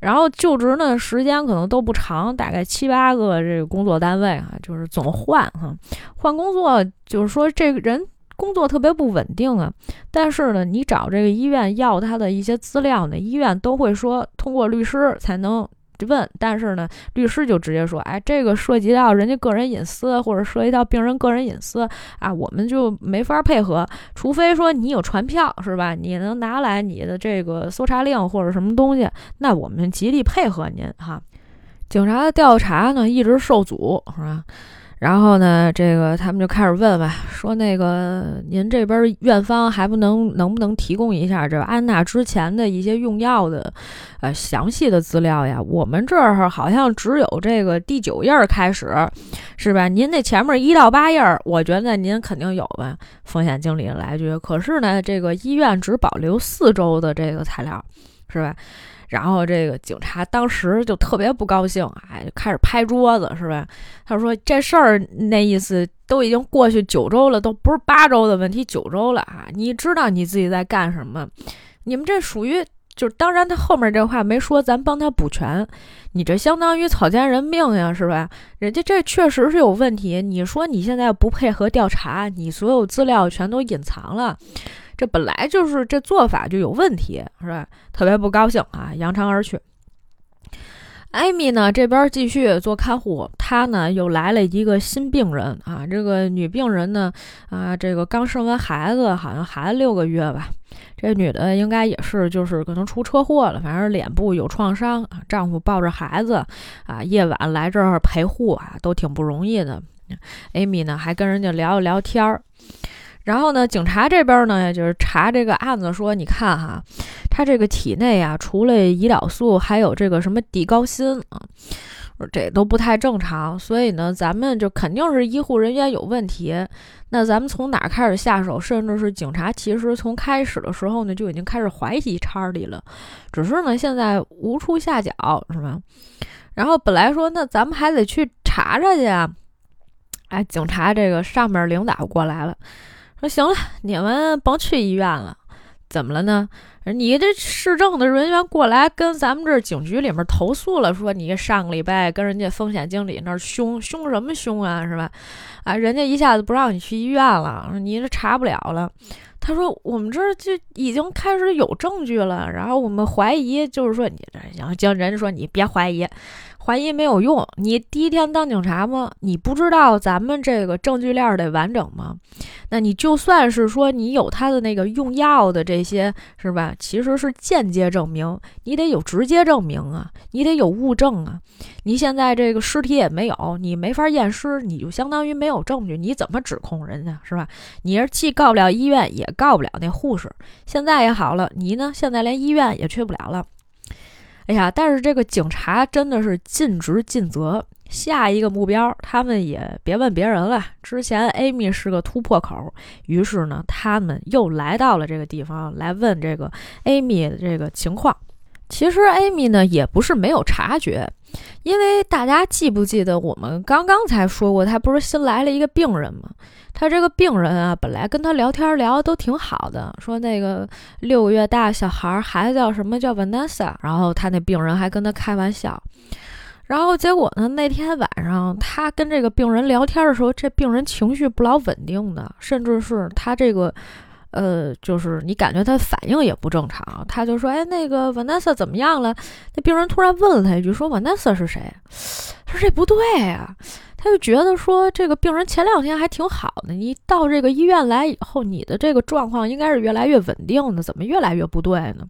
Speaker 1: 然后就职呢，时间可能都不长，大概七八个这个工作单位啊，就是总换哈，换工作就是说这个人工作特别不稳定啊。但是呢，你找这个医院要他的一些资料呢，医院都会说通过律师才能。问，但是呢，律师就直接说，哎，这个涉及到人家个人隐私，或者涉及到病人个人隐私啊，我们就没法配合，除非说你有传票，是吧？你能拿来你的这个搜查令或者什么东西，那我们极力配合您哈。警察的调查呢，一直受阻，是吧？然后呢，这个他们就开始问问，说那个您这边院方还不能能不能提供一下这安娜之前的一些用药的，呃，详细的资料呀？我们这儿好像只有这个第九页开始，是吧？您那前面一到八页，我觉得您肯定有吧？风险经理来句，可是呢，这个医院只保留四周的这个材料，是吧？然后这个警察当时就特别不高兴，哎，开始拍桌子，是吧？他说这事儿那意思都已经过去九周了，都不是八周的问题，九周了啊！你知道你自己在干什么？你们这属于就是，当然他后面这话没说，咱帮他补全。你这相当于草菅人命呀，是吧？人家这确实是有问题。你说你现在不配合调查，你所有资料全都隐藏了。这本来就是这做法就有问题，是吧？特别不高兴啊，扬长而去。艾米呢这边继续做看护，她呢又来了一个新病人啊，这个女病人呢啊，这个刚生完孩子，好像孩子六个月吧。这女的应该也是，就是可能出车祸了，反正脸部有创伤啊。丈夫抱着孩子啊，夜晚来这儿陪护啊，都挺不容易的。艾米呢还跟人家聊一聊天儿。然后呢，警察这边呢，就是查这个案子，说你看哈，他这个体内啊，除了胰岛素，还有这个什么地高辛啊，这都不太正常。所以呢，咱们就肯定是医护人员有问题。那咱们从哪开始下手？甚至是警察，其实从开始的时候呢，就已经开始怀疑查理了，只是呢，现在无处下脚，是吧？然后本来说，那咱们还得去查查去啊。哎，警察这个上面领导过来了，说行了，你们甭去医院了。怎么了呢？你这市政的人员过来跟咱们这警局里面投诉了，说你上个礼拜跟人家风险经理那儿凶凶什么凶啊，是吧？啊，人家一下子不让你去医院了，你这查不了了。他说我们这就已经开始有证据了，然后我们怀疑，就是说你这，然后叫人家说你别怀疑。怀疑没有用，你第一天当警察吗？你不知道咱们这个证据链得完整吗？那你就算是说你有他的那个用药的这些，是吧？其实是间接证明，你得有直接证明啊，你得有物证啊。你现在这个尸体也没有，你没法验尸，你就相当于没有证据，你怎么指控人家是吧？你是既告不了医院，也告不了那护士。现在也好了，你呢？现在连医院也去不了了。哎呀，但是这个警察真的是尽职尽责。下一个目标，他们也别问别人了。之前 Amy 是个突破口，于是呢，他们又来到了这个地方来问这个 Amy 的这个情况。其实 Amy 呢也不是没有察觉，因为大家记不记得我们刚刚才说过，他不是新来了一个病人吗？他这个病人啊，本来跟他聊天聊的都挺好的，说那个六个月大小孩孩子叫什么叫 Vanessa，然后他那病人还跟他开玩笑，然后结果呢，那天晚上他跟这个病人聊天的时候，这病人情绪不老稳定的，甚至是他这个。呃，就是你感觉他反应也不正常，他就说：“哎，那个 Vanessa 怎么样了？”那病人突然问了他一句：“说 Vanessa 是谁？”他说：“这不对呀。”他就觉得说这个病人前两天还挺好的，你到这个医院来以后，你的这个状况应该是越来越稳定的，怎么越来越不对呢？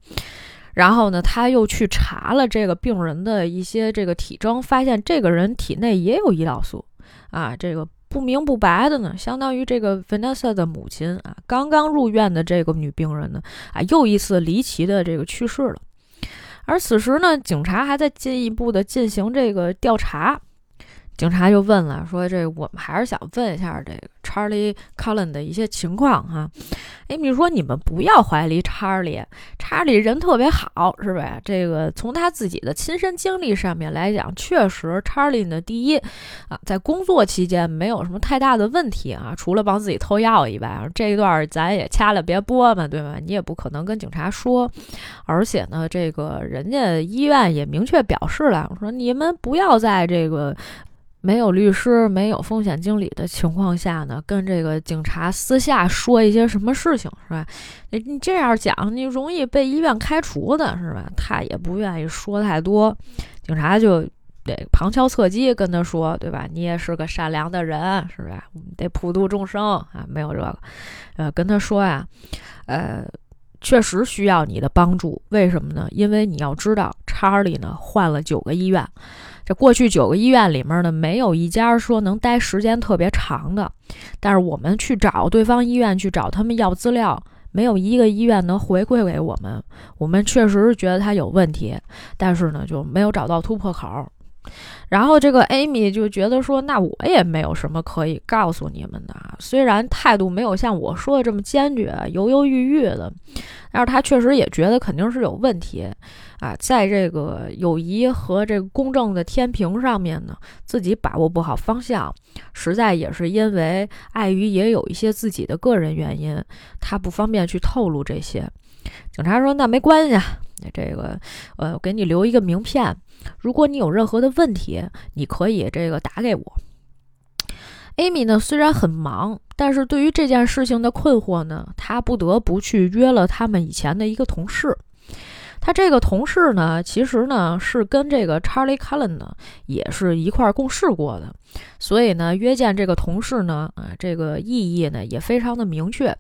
Speaker 1: 然后呢，他又去查了这个病人的一些这个体征，发现这个人体内也有胰岛素啊，这个。不明不白的呢，相当于这个 Vanessa 的母亲啊，刚刚入院的这个女病人呢，啊，又一次离奇的这个去世了。而此时呢，警察还在进一步的进行这个调查。警察就问了，说：“这我们还是想问一下这个 Charlie Cullen 的一些情况哈。”哎，你说你们不要怀疑查理，查理人特别好，是吧？这个从他自己的亲身经历上面来讲，确实查理呢，第一啊，在工作期间没有什么太大的问题啊，除了帮自己偷药以外，这一段咱也掐了别播嘛，对吧？你也不可能跟警察说。而且呢，这个人家医院也明确表示了，说你们不要在这个。没有律师、没有风险经理的情况下呢，跟这个警察私下说一些什么事情是吧？你你这样讲，你容易被医院开除的是吧？他也不愿意说太多，警察就得旁敲侧击跟他说，对吧？你也是个善良的人是吧？得普度众生啊，没有这个，呃，跟他说呀，呃，确实需要你的帮助，为什么呢？因为你要知道，查理呢换了九个医院。这过去九个医院里面呢，没有一家说能待时间特别长的。但是我们去找对方医院去找他们要资料，没有一个医院能回馈给我们。我们确实是觉得他有问题，但是呢，就没有找到突破口。然后这个 Amy 就觉得说，那我也没有什么可以告诉你们的。虽然态度没有像我说的这么坚决，犹犹豫豫的，但是他确实也觉得肯定是有问题啊，在这个友谊和这个公正的天平上面呢，自己把握不好方向，实在也是因为碍于也有一些自己的个人原因，他不方便去透露这些。警察说：“那没关系，这个呃，我给你留一个名片。”如果你有任何的问题，你可以这个打给我。Amy 呢，虽然很忙，但是对于这件事情的困惑呢，她不得不去约了他们以前的一个同事。他这个同事呢，其实呢是跟这个 Charlie Cullen 呢也是一块共事过的，所以呢约见这个同事呢，啊，这个意义呢也非常的明确。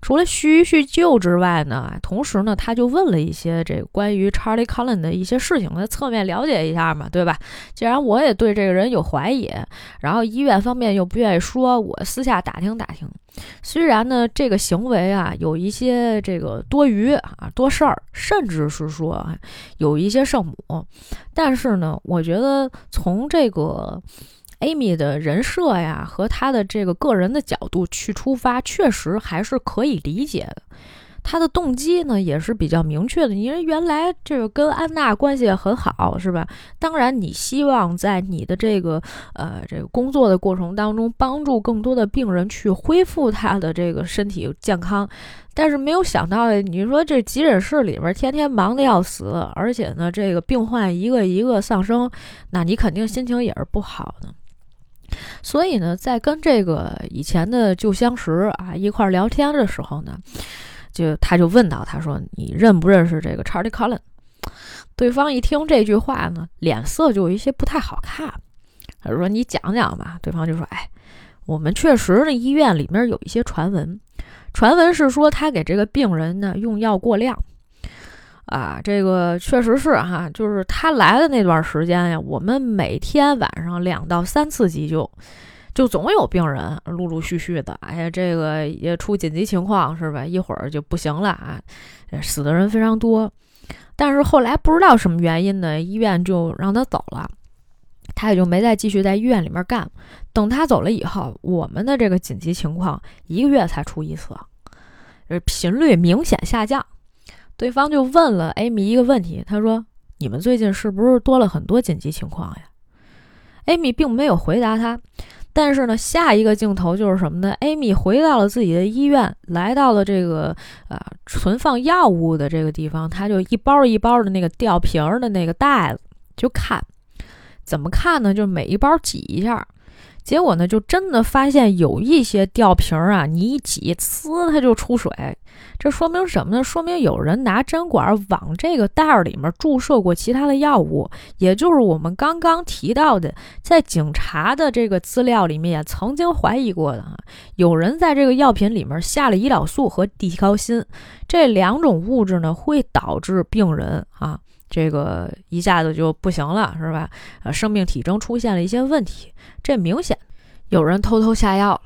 Speaker 1: 除了叙叙旧之外呢，同时呢他就问了一些这个关于 Charlie Cullen 的一些事情，来侧面了解一下嘛，对吧？既然我也对这个人有怀疑，然后医院方面又不愿意说，我私下打听打听。虽然呢，这个行为啊有一些这个多余啊多事儿，甚至是说有一些圣母，但是呢，我觉得从这个 Amy 的人设呀和她的这个个人的角度去出发，确实还是可以理解的。他的动机呢也是比较明确的，因为原来这个跟安娜关系很好，是吧？当然，你希望在你的这个呃这个工作的过程当中，帮助更多的病人去恢复他的这个身体健康，但是没有想到，你说这急诊室里边天天忙得要死，而且呢，这个病患一个一个丧生，那你肯定心情也是不好的。所以呢，在跟这个以前的旧相识啊一块聊天的时候呢。就他就问到，他说：“你认不认识这个 Charlie Cullen？” 对方一听这句话呢，脸色就有一些不太好看。他说：“你讲讲吧。”对方就说：“哎，我们确实呢，医院里面有一些传闻，传闻是说他给这个病人呢用药过量。啊，这个确实是哈，就是他来的那段时间呀，我们每天晚上两到三次急救。”就总有病人陆陆续续的，哎呀，这个也出紧急情况是吧？一会儿就不行了啊，死的人非常多。但是后来不知道什么原因呢，医院就让他走了，他也就没再继续在医院里面干。等他走了以后，我们的这个紧急情况一个月才出一次，频率明显下降。对方就问了艾米一个问题，他说：“你们最近是不是多了很多紧急情况呀？”艾米并没有回答他。但是呢，下一个镜头就是什么呢？艾米回到了自己的医院，来到了这个啊存放药物的这个地方，他就一包一包的那个吊瓶的那个袋子就看，怎么看呢？就每一包挤一下。结果呢，就真的发现有一些吊瓶啊，你一挤，呲，它就出水。这说明什么呢？说明有人拿针管往这个袋儿里面注射过其他的药物，也就是我们刚刚提到的，在警察的这个资料里面也曾经怀疑过的啊，有人在这个药品里面下了胰岛素和地高辛这两种物质呢，会导致病人啊，这个一下子就不行了，是吧？呃，生命体征出现了一些问题。这明显有人偷偷下药了，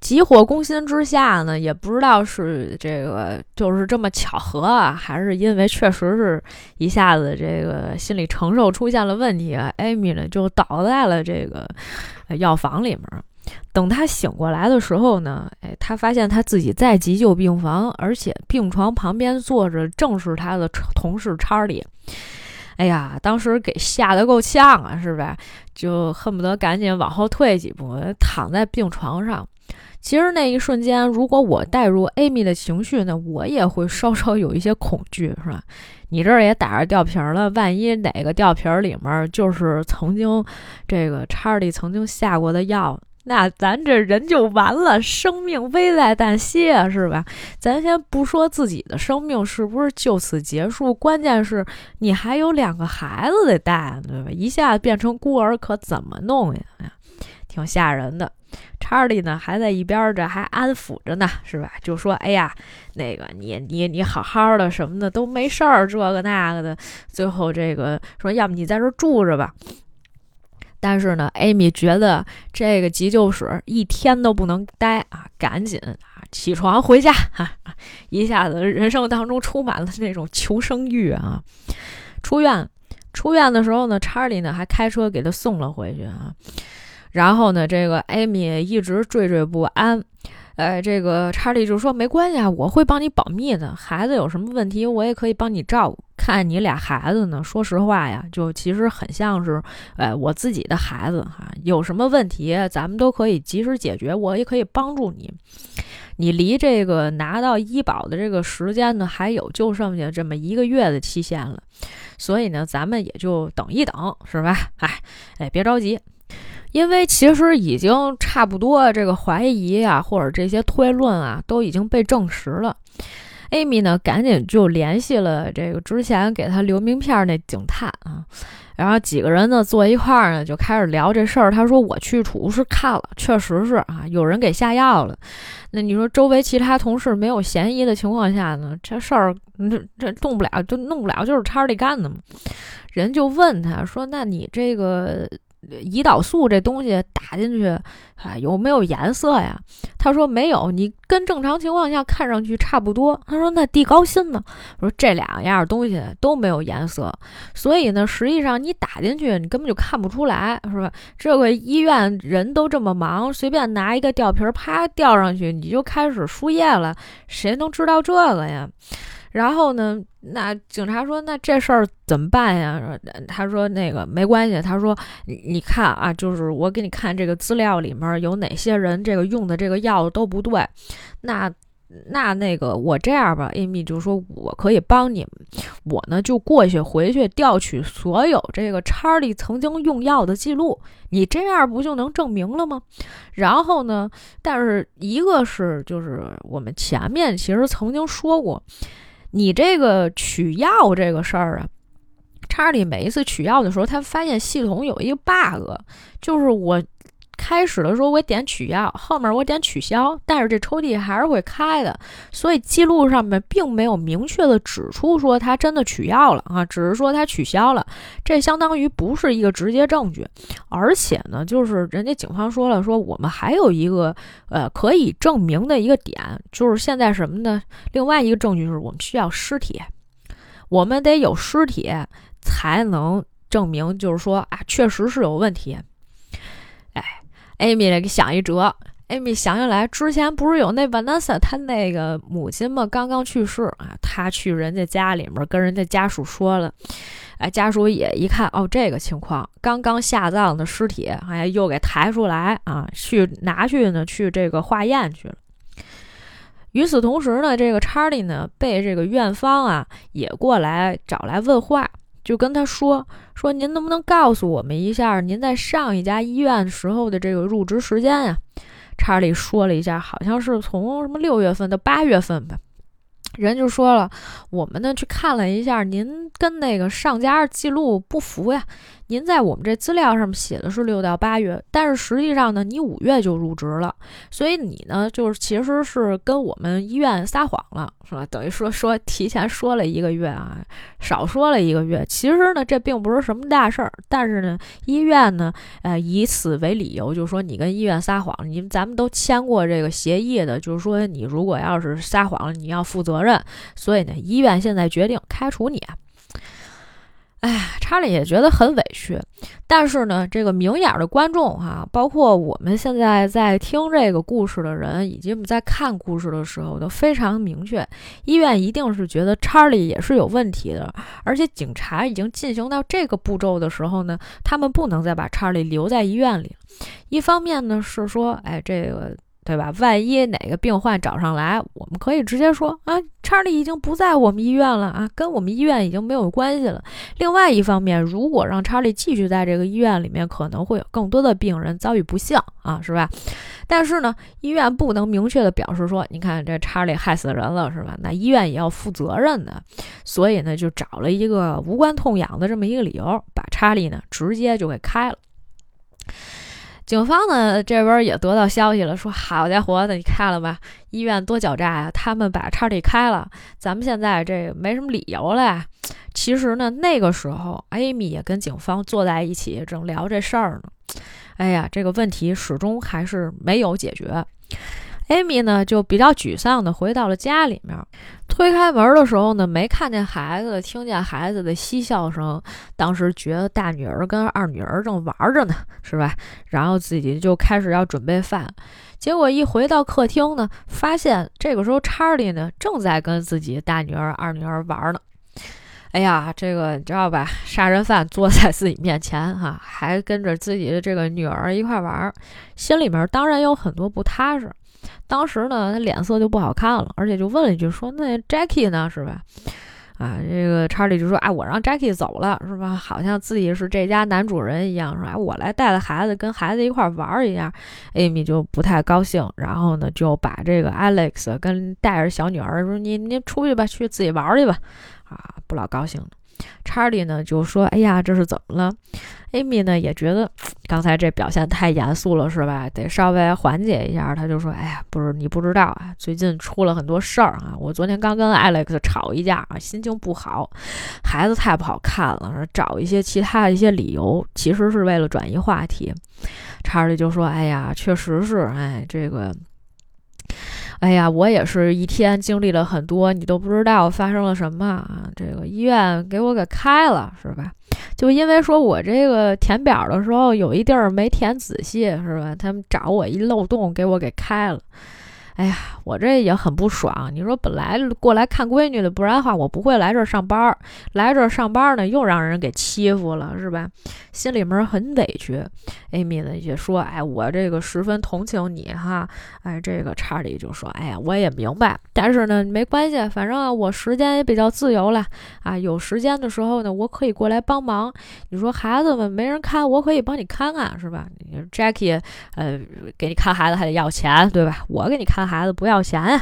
Speaker 1: 急火攻心之下呢，也不知道是这个就是这么巧合啊，还是因为确实是一下子这个心理承受出现了问题啊。艾米呢就倒在了这个药房里面。等他醒过来的时候呢，哎，他发现他自己在急救病房，而且病床旁边坐着正是他的同事查理。哎呀，当时给吓得够呛啊，是吧？就恨不得赶紧往后退几步，躺在病床上。其实那一瞬间，如果我带入 Amy 的情绪呢，我也会稍稍有一些恐惧，是吧？你这儿也打着吊瓶了，万一哪个吊瓶里面就是曾经这个查理曾经下过的药。那咱这人就完了，生命危在旦夕啊，是吧？咱先不说自己的生命是不是就此结束，关键是你还有两个孩子得带，对吧？一下子变成孤儿，可怎么弄呀？哎呀，挺吓人的。查理呢，还在一边这还安抚着呢，是吧？就说：“哎呀，那个你你你好好的什么的都没事儿，这个那个的。”最后这个说：“要么你在这住着吧。”但是呢，艾米觉得这个急救室一天都不能待啊，赶紧啊起床回家哈，一下子人生当中充满了那种求生欲啊。出院，出院的时候呢，查理呢还开车给他送了回去啊。然后呢，这个艾米一直惴惴不安。呃，这个查理就说没关系啊，我会帮你保密的。孩子有什么问题，我也可以帮你照顾。看你俩孩子呢，说实话呀，就其实很像是，呃，我自己的孩子哈。有什么问题，咱们都可以及时解决，我也可以帮助你。你离这个拿到医保的这个时间呢，还有就剩下这么一个月的期限了。所以呢，咱们也就等一等，是吧？哎，哎，别着急。因为其实已经差不多，这个怀疑啊，或者这些推论啊，都已经被证实了。Amy 呢，赶紧就联系了这个之前给他留名片那警探啊，然后几个人呢坐一块儿呢，就开始聊这事儿。他说：“我去储物室看了，确实是啊，有人给下药了。那你说周围其他同事没有嫌疑的情况下呢，这事儿这这动不了，就弄不了，就是查理干的嘛。”人就问他说：“那你这个？”胰岛素这东西打进去啊，有没有颜色呀？他说没有，你跟正常情况下看上去差不多。他说那地高辛呢？我说这两样东西都没有颜色，所以呢，实际上你打进去你根本就看不出来，是吧？这个医院人都这么忙，随便拿一个吊瓶啪吊上去，你就开始输液了，谁能知道这个呀？然后呢？那警察说：“那这事儿怎么办呀？”他说：“那个没关系。”他说：“你你看啊，就是我给你看这个资料里面有哪些人这个用的这个药都不对。那那那个我这样吧，Amy 就说我可以帮你们，我呢就过去回去调取所有这个查理曾经用药的记录。你这样不就能证明了吗？然后呢？但是一个是就是我们前面其实曾经说过。”你这个取药这个事儿啊，查理每一次取药的时候，他发现系统有一个 bug，就是我开始的时候我点取药，后面我点取消，但是这抽屉还是会开的，所以记录上面并没有明确的指出说他真的取药了啊，只是说他取消了，这相当于不是一个直接证据，而且呢，就是人家警方说了，说我们还有一个呃可以证明的一个点，就是现在什么呢？另外一个证据就是我们需要尸体，我们得有尸体才能证明，就是说啊，确实是有问题。Amy 给想一辙，Amy 想起来之前不是有那 Vanessa 她那个母亲嘛，刚刚去世啊，她去人家家里面跟人家家属说了，哎，家属也一看哦，这个情况，刚刚下葬的尸体，哎，又给抬出来啊，去拿去呢，去这个化验去了。与此同时呢，这个查理呢被这个院方啊也过来找来问话。就跟他说说，您能不能告诉我们一下您在上一家医院时候的这个入职时间呀？查理说了一下，好像是从什么六月份到八月份吧。人就说了，我们呢去看了一下，您跟那个上家记录不符呀。您在我们这资料上面写的是六到八月，但是实际上呢，你五月就入职了，所以你呢就是其实是跟我们医院撒谎了，是吧？等于说说提前说了一个月啊，少说了一个月。其实呢，这并不是什么大事儿，但是呢，医院呢，呃，以此为理由，就是说你跟医院撒谎，你咱们都签过这个协议的，就是说你如果要是撒谎了，你要负责任。所以呢，医院现在决定开除你。哎，查理也觉得很委屈，但是呢，这个明眼的观众哈，包括我们现在在听这个故事的人，以及我们在看故事的时候，都非常明确，医院一定是觉得查理也是有问题的，而且警察已经进行到这个步骤的时候呢，他们不能再把查理留在医院里。一方面呢是说，哎，这个。对吧？万一哪个病患找上来，我们可以直接说啊，查理已经不在我们医院了啊，跟我们医院已经没有关系了。另外一方面，如果让查理继续在这个医院里面，可能会有更多的病人遭遇不幸啊，是吧？但是呢，医院不能明确的表示说，你看这查理害死人了，是吧？那医院也要负责任的。所以呢，就找了一个无关痛痒的这么一个理由，把查理呢直接就给开了。警方呢这边也得到消息了，说好家伙的，你看了吧？医院多狡诈呀！他们把叉 t 开了，咱们现在这没什么理由了呀。其实呢，那个时候艾米也跟警方坐在一起，正聊这事儿呢。哎呀，这个问题始终还是没有解决。艾米呢，就比较沮丧的回到了家里面。推开门的时候呢，没看见孩子，听见孩子的嬉笑声。当时觉得大女儿跟二女儿正玩着呢，是吧？然后自己就开始要准备饭。结果一回到客厅呢，发现这个时候查理呢正在跟自己大女儿、二女儿玩呢。哎呀，这个你知道吧？杀人犯坐在自己面前，哈，还跟着自己的这个女儿一块玩，心里面当然有很多不踏实。当时呢，他脸色就不好看了，而且就问了一句：“说那 Jackie 呢？是吧？”啊，这个查理就说：“哎，我让 Jackie 走了，是吧？好像自己是这家男主人一样，是吧？我来带着孩子，跟孩子一块玩一样。”Amy 就不太高兴，然后呢，就把这个 Alex 跟带着小女儿说：“你你出去吧，去自己玩去吧。”啊，不老高兴的。查理呢就说：“哎呀，这是怎么了？”Amy 呢也觉得刚才这表现太严肃了，是吧？得稍微缓解一下。他就说：“哎呀，不是你不知道啊，最近出了很多事儿啊。我昨天刚跟 Alex 吵一架啊，心情不好，孩子太不好看了，找一些其他的一些理由，其实是为了转移话题。”查理就说：“哎呀，确实是，哎，这个。”哎呀，我也是一天经历了很多，你都不知道发生了什么啊！这个医院给我给开了，是吧？就因为说我这个填表的时候有一地儿没填仔细，是吧？他们找我一漏洞，给我给开了。哎呀，我这也很不爽。你说本来过来看闺女的，不然的话我不会来这儿上班儿。来这儿上班呢，又让人给欺负了，是吧？心里面很委屈。Amy 呢也说：“哎，我这个十分同情你哈。”哎，这个查理就说：“哎呀，我也明白，但是呢，没关系，反正我时间也比较自由了啊。有时间的时候呢，我可以过来帮忙。你说孩子们没人看，我可以帮你看看，是吧？Jackie，呃，给你看孩子还得要钱，对吧？我给你看。”孩子不要钱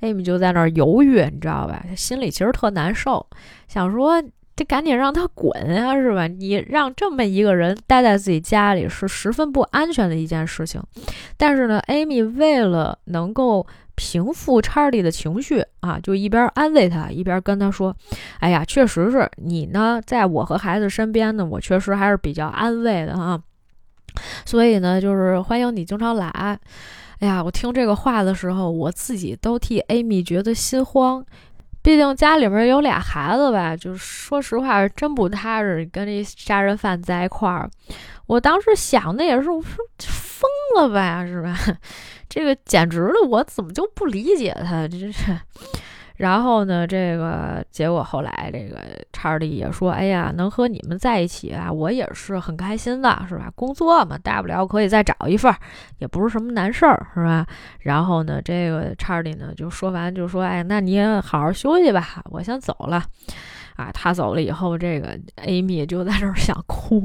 Speaker 1: ，Amy 就在那儿犹豫，你知道吧？他心里其实特难受，想说这赶紧让他滚啊，是吧？你让这么一个人待在自己家里是十分不安全的一件事情。但是呢，Amy 为了能够平复查理的情绪啊，就一边安慰他，一边跟他说：“哎呀，确实是你呢，在我和孩子身边呢，我确实还是比较安慰的啊。所以呢，就是欢迎你经常来。”哎呀，我听这个话的时候，我自己都替 Amy 觉得心慌。毕竟家里面有俩孩子吧，就是说实话，真不踏实，跟这杀人犯在一块儿。我当时想的也是，我说疯了吧，是吧？这个简直了，我怎么就不理解他？真是。然后呢，这个结果后来，这个查理也说：“哎呀，能和你们在一起啊，我也是很开心的，是吧？工作嘛，大不了可以再找一份，也不是什么难事儿，是吧？”然后呢，这个查理呢就说完，就说：“哎，那你也好好休息吧，我先走了。”啊，他走了以后，这个 Amy 就在这儿想哭。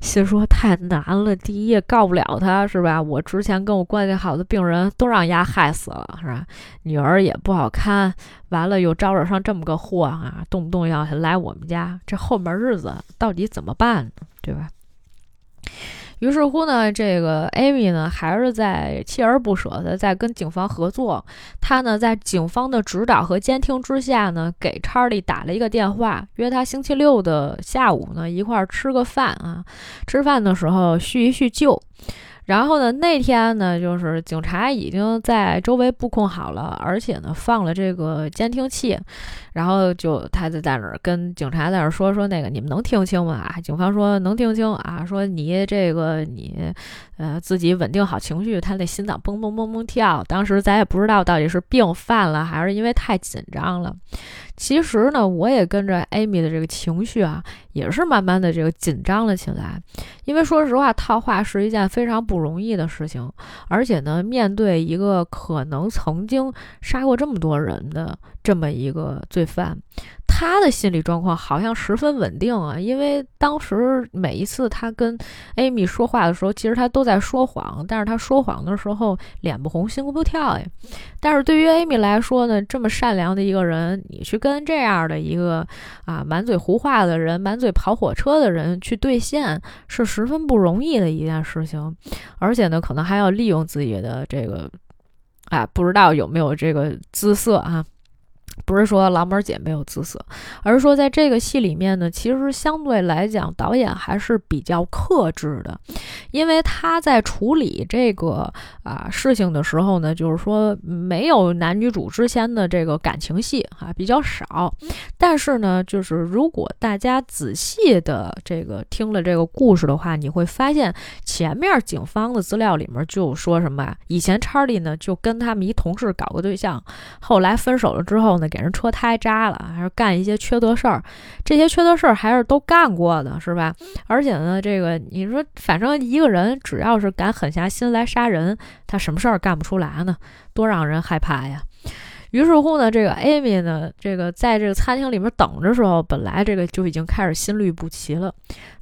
Speaker 1: 心说太难了，第一也告不了他，是吧？我之前跟我关系好的病人都让丫害死了，是吧？女儿也不好看，完了又招惹上这么个祸啊，动不动要来我们家，这后面日子到底怎么办呢？对吧？于是乎呢，这个 Amy 呢还是在锲而不舍的在跟警方合作。他呢在警方的指导和监听之下呢，给 Charlie 打了一个电话，约他星期六的下午呢一块儿吃个饭啊。吃饭的时候叙一叙旧。然后呢，那天呢，就是警察已经在周围布控好了，而且呢，放了这个监听器。然后就他就在那儿跟警察在那儿说说那个你们能听清吗？啊，警方说能听清啊，说你这个你呃自己稳定好情绪，他那心脏嘣嘣嘣嘣跳。当时咱也不知道到底是病犯了还是因为太紧张了。其实呢，我也跟着 Amy 的这个情绪啊，也是慢慢的这个紧张了起来。因为说实话，套话是一件非常不容易的事情，而且呢，面对一个可能曾经杀过这么多人的这么一个罪犯。他的心理状况好像十分稳定啊，因为当时每一次他跟 Amy 说话的时候，其实他都在说谎，但是他说谎的时候脸不红心不跳呀。但是对于 Amy 来说呢，这么善良的一个人，你去跟这样的一个啊满嘴胡话的人、满嘴跑火车的人去兑现，是十分不容易的一件事情，而且呢，可能还要利用自己的这个啊，不知道有没有这个姿色啊。不是说老门姐没有姿色，而是说在这个戏里面呢，其实相对来讲，导演还是比较克制的，因为他在处理这个啊事情的时候呢，就是说没有男女主之间的这个感情戏啊比较少。但是呢，就是如果大家仔细的这个听了这个故事的话，你会发现前面警方的资料里面就说什么，以前查理呢就跟他们一同事搞个对象，后来分手了之后呢。给人车胎扎了，还是干一些缺德事儿，这些缺德事儿还是都干过的，是吧？而且呢，这个你说，反正一个人只要是敢狠下心来杀人，他什么事儿干不出来呢？多让人害怕呀！于是乎呢，这个 Amy 呢，这个在这个餐厅里面等着时候，本来这个就已经开始心律不齐了。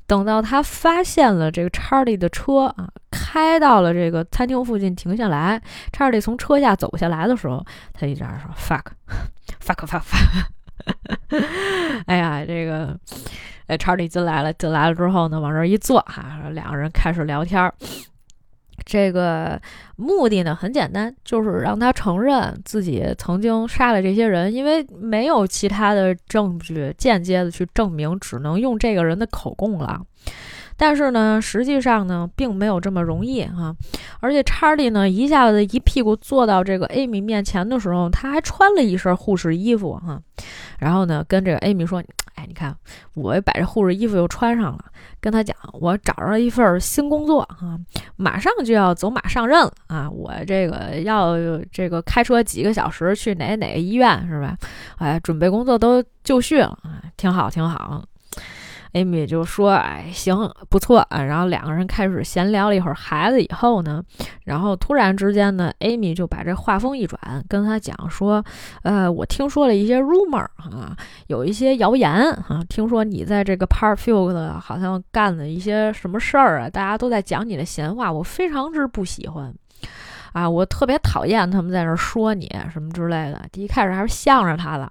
Speaker 1: 等到他发现了这个查理的车啊，开到了这个餐厅附近停下来，查理从车下走下来的时候，他一直说 fuck。fuck fuck fuck，哎呀，这个，哎，查理进来了，进来了之后呢，往这一坐哈，两个人开始聊天。这个目的呢很简单，就是让他承认自己曾经杀了这些人，因为没有其他的证据间接的去证明，只能用这个人的口供了。但是呢，实际上呢，并没有这么容易哈。而且查理呢，一下子一屁股坐到这个艾米面前的时候，他还穿了一身护士衣服哈。然后呢，跟这个艾米说：“哎，你看，我把这护士衣服又穿上了。跟他讲，我找着一份新工作啊，马上就要走马上任了啊。我这个要这个开车几个小时去哪哪个医院是吧？哎，准备工作都就绪了啊，挺好，挺好。”艾米就说：“哎，行，不错啊。”然后两个人开始闲聊了一会儿孩子以后呢，然后突然之间呢，艾米就把这话锋一转，跟他讲说：“呃，我听说了一些 rumor 啊，有一些谣言啊，听说你在这个 Parkfield 好像干了一些什么事儿啊，大家都在讲你的闲话，我非常之不喜欢啊，我特别讨厌他们在那儿说你什么之类的。第一开始还是向着他的。”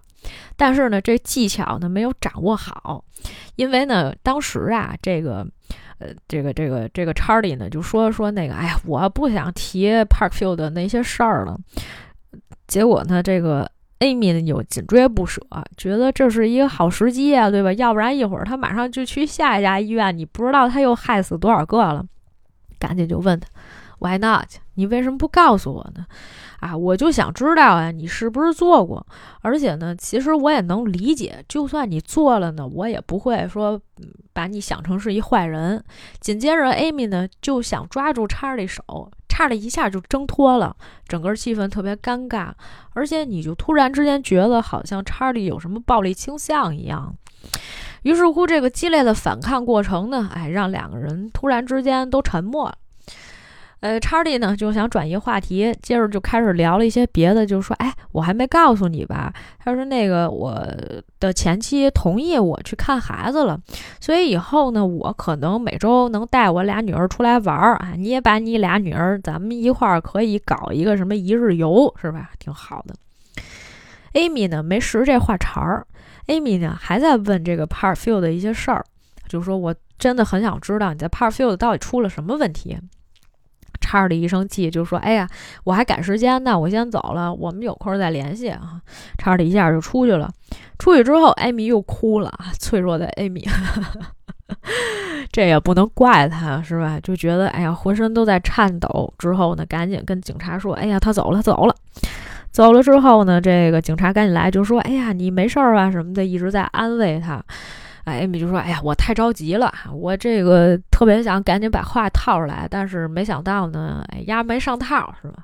Speaker 1: 但是呢，这技巧呢没有掌握好，因为呢，当时啊，这个，呃，这个这个这个查理呢就说说那个，哎呀，我不想提 Parkfield 的那些事儿了。结果呢，这个 Amy 呢又紧追不舍，觉得这是一个好时机啊，对吧？要不然一会儿他马上就去下一家医院，你不知道他又害死多少个了。赶紧就问他，Why not？你为什么不告诉我呢？啊，我就想知道啊，你是不是做过？而且呢，其实我也能理解，就算你做了呢，我也不会说把你想成是一坏人。紧接着，Amy 呢就想抓住查理手，查理一下就挣脱了，整个气氛特别尴尬。而且你就突然之间觉得好像查理有什么暴力倾向一样。于是乎，这个激烈的反抗过程呢，哎，让两个人突然之间都沉默了。呃，查理呢就想转移话题，接着就开始聊了一些别的，就是说：“哎，我还没告诉你吧？”他说：“那个我的前妻同意我去看孩子了，所以以后呢，我可能每周能带我俩女儿出来玩儿啊。你也把你俩女儿，咱们一块儿可以搞一个什么一日游，是吧？挺好的。” Amy 呢没识这话茬儿，Amy 呢还在问这个 Parfield 的一些事儿，就说：“我真的很想知道你在 Parfield 到底出了什么问题。”查理一生气就说：“哎呀，我还赶时间呢，我先走了，我们有空再联系啊。”查理一下就出去了。出去之后，艾米又哭了脆弱的艾米，这也不能怪他，是吧？就觉得哎呀，浑身都在颤抖。之后呢，赶紧跟警察说：“哎呀，他走了，走了。”走了之后呢，这个警察赶紧来就说：“哎呀，你没事儿吧？什么的，一直在安慰他。”艾米就说：“哎呀，我太着急了，我这个特别想赶紧把话套出来，但是没想到呢，哎，丫没上套，是吧？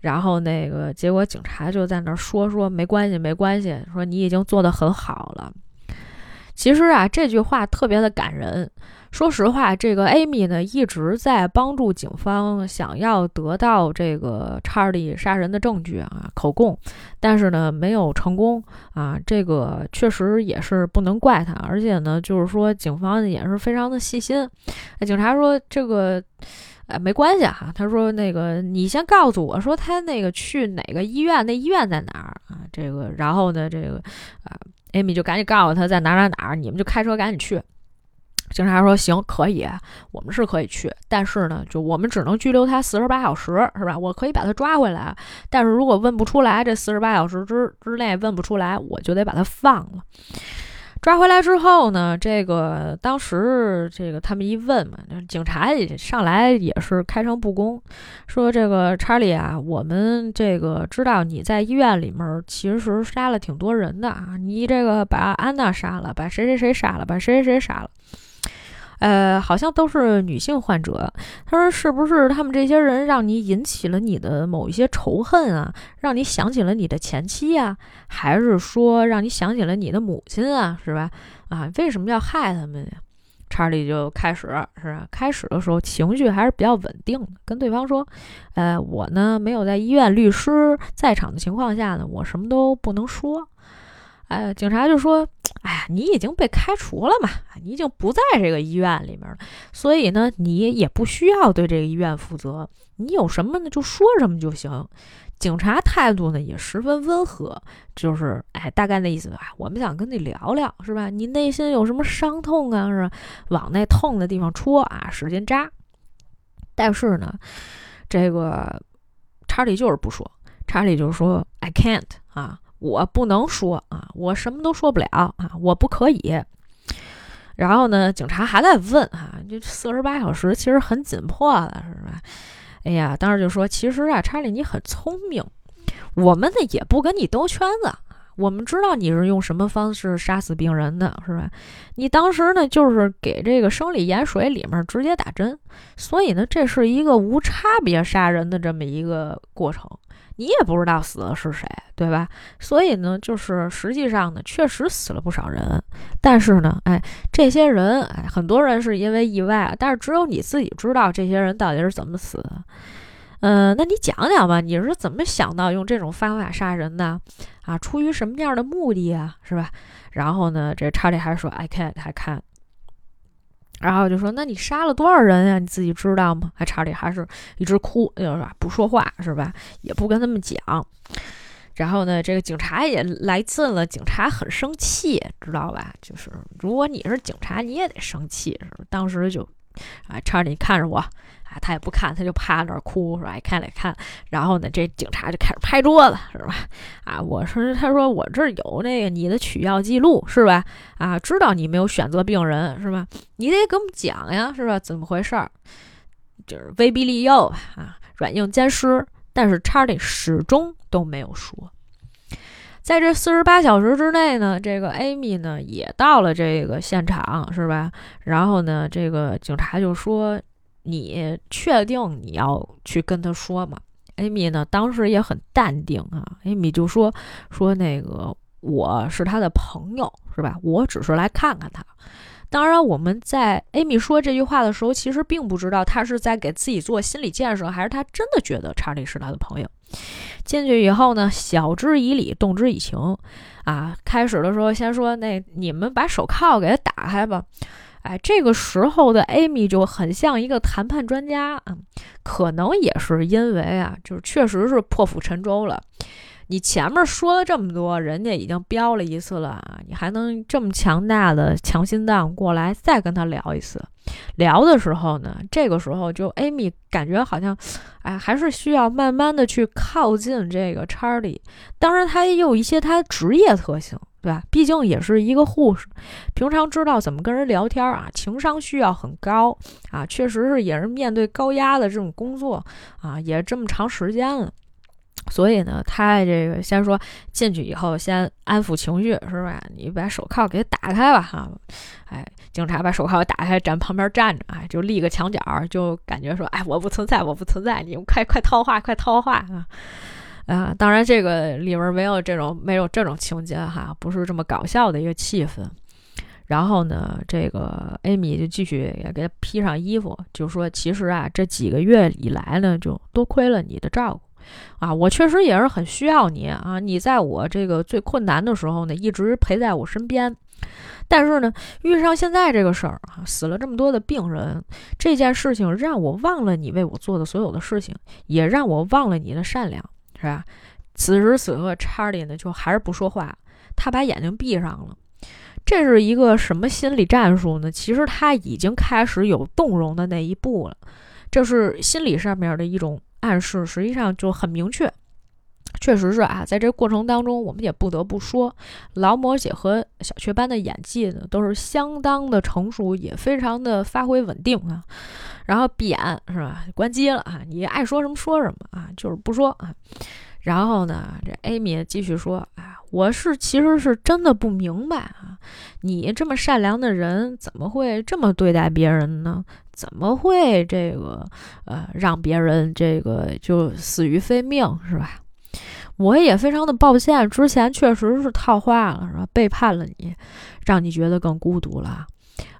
Speaker 1: 然后那个结果警察就在那儿说说没关系，没关系，说你已经做得很好了。其实啊，这句话特别的感人。”说实话，这个 Amy 呢一直在帮助警方，想要得到这个查理杀人的证据啊，口供，但是呢没有成功啊。这个确实也是不能怪他，而且呢，就是说警方也是非常的细心。警察说这个，呃，没关系哈。他说那个你先告诉我说他那个去哪个医院，那医院在哪儿啊？这个，然后呢，这个啊艾米就赶紧告诉他在哪哪哪，你们就开车赶紧去。警察说：“行，可以，我们是可以去，但是呢，就我们只能拘留他四十八小时，是吧？我可以把他抓回来，但是如果问不出来，这四十八小时之之内问不出来，我就得把他放了。抓回来之后呢，这个当时这个他们一问嘛，警察也上来也是开诚布公，说这个查理啊，我们这个知道你在医院里面其实杀了挺多人的啊，你这个把安娜杀了，把谁谁谁杀了，把谁谁谁杀了。”呃，好像都是女性患者。他说：“是不是他们这些人让你引起了你的某一些仇恨啊？让你想起了你的前妻啊？还是说让你想起了你的母亲啊？是吧？啊，为什么要害他们呀？”查理就开始是吧？开始的时候情绪还是比较稳定的，跟对方说：“呃，我呢没有在医院律师在场的情况下呢，我什么都不能说。”哎，警察就说：“哎呀，你已经被开除了嘛，你已经不在这个医院里面了，所以呢，你也不需要对这个医院负责。你有什么呢，就说什么就行。警察态度呢也十分温和，就是哎，大概那意思吧。我们想跟你聊聊，是吧？你内心有什么伤痛啊？是吧？往那痛的地方戳啊，使劲扎。但是呢，这个查理就是不说，查理就说 I can't 啊，我不能说啊，我什么都说不了啊，我不可以。然后呢，警察还在问啊，这四十八小时其实很紧迫的，是吧？哎呀，当时就说，其实啊，查理你很聪明，我们呢也不跟你兜圈子，我们知道你是用什么方式杀死病人的，是吧？你当时呢就是给这个生理盐水里面直接打针，所以呢这是一个无差别杀人的这么一个过程。你也不知道死的是谁，对吧？所以呢，就是实际上呢，确实死了不少人。但是呢，哎，这些人，哎，很多人是因为意外，但是只有你自己知道这些人到底是怎么死的。嗯，那你讲讲吧，你是怎么想到用这种方法杀人的？啊，出于什么样的目的啊？是吧？然后呢，这查理还说，I can't，还看。然后就说：“那你杀了多少人呀？你自己知道吗？”还查理还是一直哭，就是不说话，是吧？也不跟他们讲。然后呢，这个警察也来劲了，警察很生气，知道吧？就是如果你是警察，你也得生气，是？当时就，啊，查理看着我。啊，他也不看，他就趴那儿哭，说：“爱看来看。”然后呢，这警察就开始拍桌子，是吧？啊，我说，他说我这儿有那个你的取药记录，是吧？啊，知道你没有选择病人，是吧？你得给我们讲呀，是吧？怎么回事儿？就是威逼利诱啊，软硬兼施。但是查理始终都没有说。在这四十八小时之内呢，这个 Amy 呢也到了这个现场，是吧？然后呢，这个警察就说。你确定你要去跟他说吗？？”Amy 呢？当时也很淡定啊。，Amy 就说：“说那个我是他的朋友，是吧？我只是来看看他。当然，我们在艾米说这句话的时候，其实并不知道他是在给自己做心理建设，还是他真的觉得查理是他的朋友。进去以后呢，晓之以理，动之以情啊。开始的时候先说那你们把手铐给他打开吧。”哎，这个时候的艾米就很像一个谈判专家啊，可能也是因为啊，就是确实是破釜沉舟了。你前面说了这么多，人家已经飙了一次了啊，你还能这么强大的强心脏过来再跟他聊一次？聊的时候呢，这个时候就艾米感觉好像，哎，还是需要慢慢的去靠近这个查理。当然，他也有一些他职业特性。对吧？毕竟也是一个护士，平常知道怎么跟人聊天啊，情商需要很高啊。确实是也是面对高压的这种工作啊，也这么长时间了。所以呢，他这个先说进去以后先安抚情绪，是吧？你把手铐给打开吧，哈。哎，警察把手铐打开，站旁边站着，哎，就立个墙角，就感觉说，哎，我不存在，我不存在，你们快快套话，快套话啊！啊，当然这个里面没有这种没有这种情节哈，不是这么搞笑的一个气氛。然后呢，这个艾米就继续也给他披上衣服，就说：“其实啊，这几个月以来呢，就多亏了你的照顾啊，我确实也是很需要你啊。你在我这个最困难的时候呢，一直陪在我身边。但是呢，遇上现在这个事儿啊，死了这么多的病人，这件事情让我忘了你为我做的所有的事情，也让我忘了你的善良。”是吧？此时此刻，查理呢就还是不说话，他把眼睛闭上了。这是一个什么心理战术呢？其实他已经开始有动容的那一步了，这是心理上面的一种暗示，实际上就很明确。确实是啊，在这过程当中，我们也不得不说，劳模姐和小雀斑的演技呢都是相当的成熟，也非常的发挥稳定啊。然后闭眼是吧？关机了啊！你爱说什么说什么啊，就是不说啊。然后呢，这艾米继续说啊，我是其实是真的不明白啊，你这么善良的人怎么会这么对待别人呢？怎么会这个呃让别人这个就死于非命是吧？我也非常的抱歉，之前确实是套话了是吧？背叛了你，让你觉得更孤独了。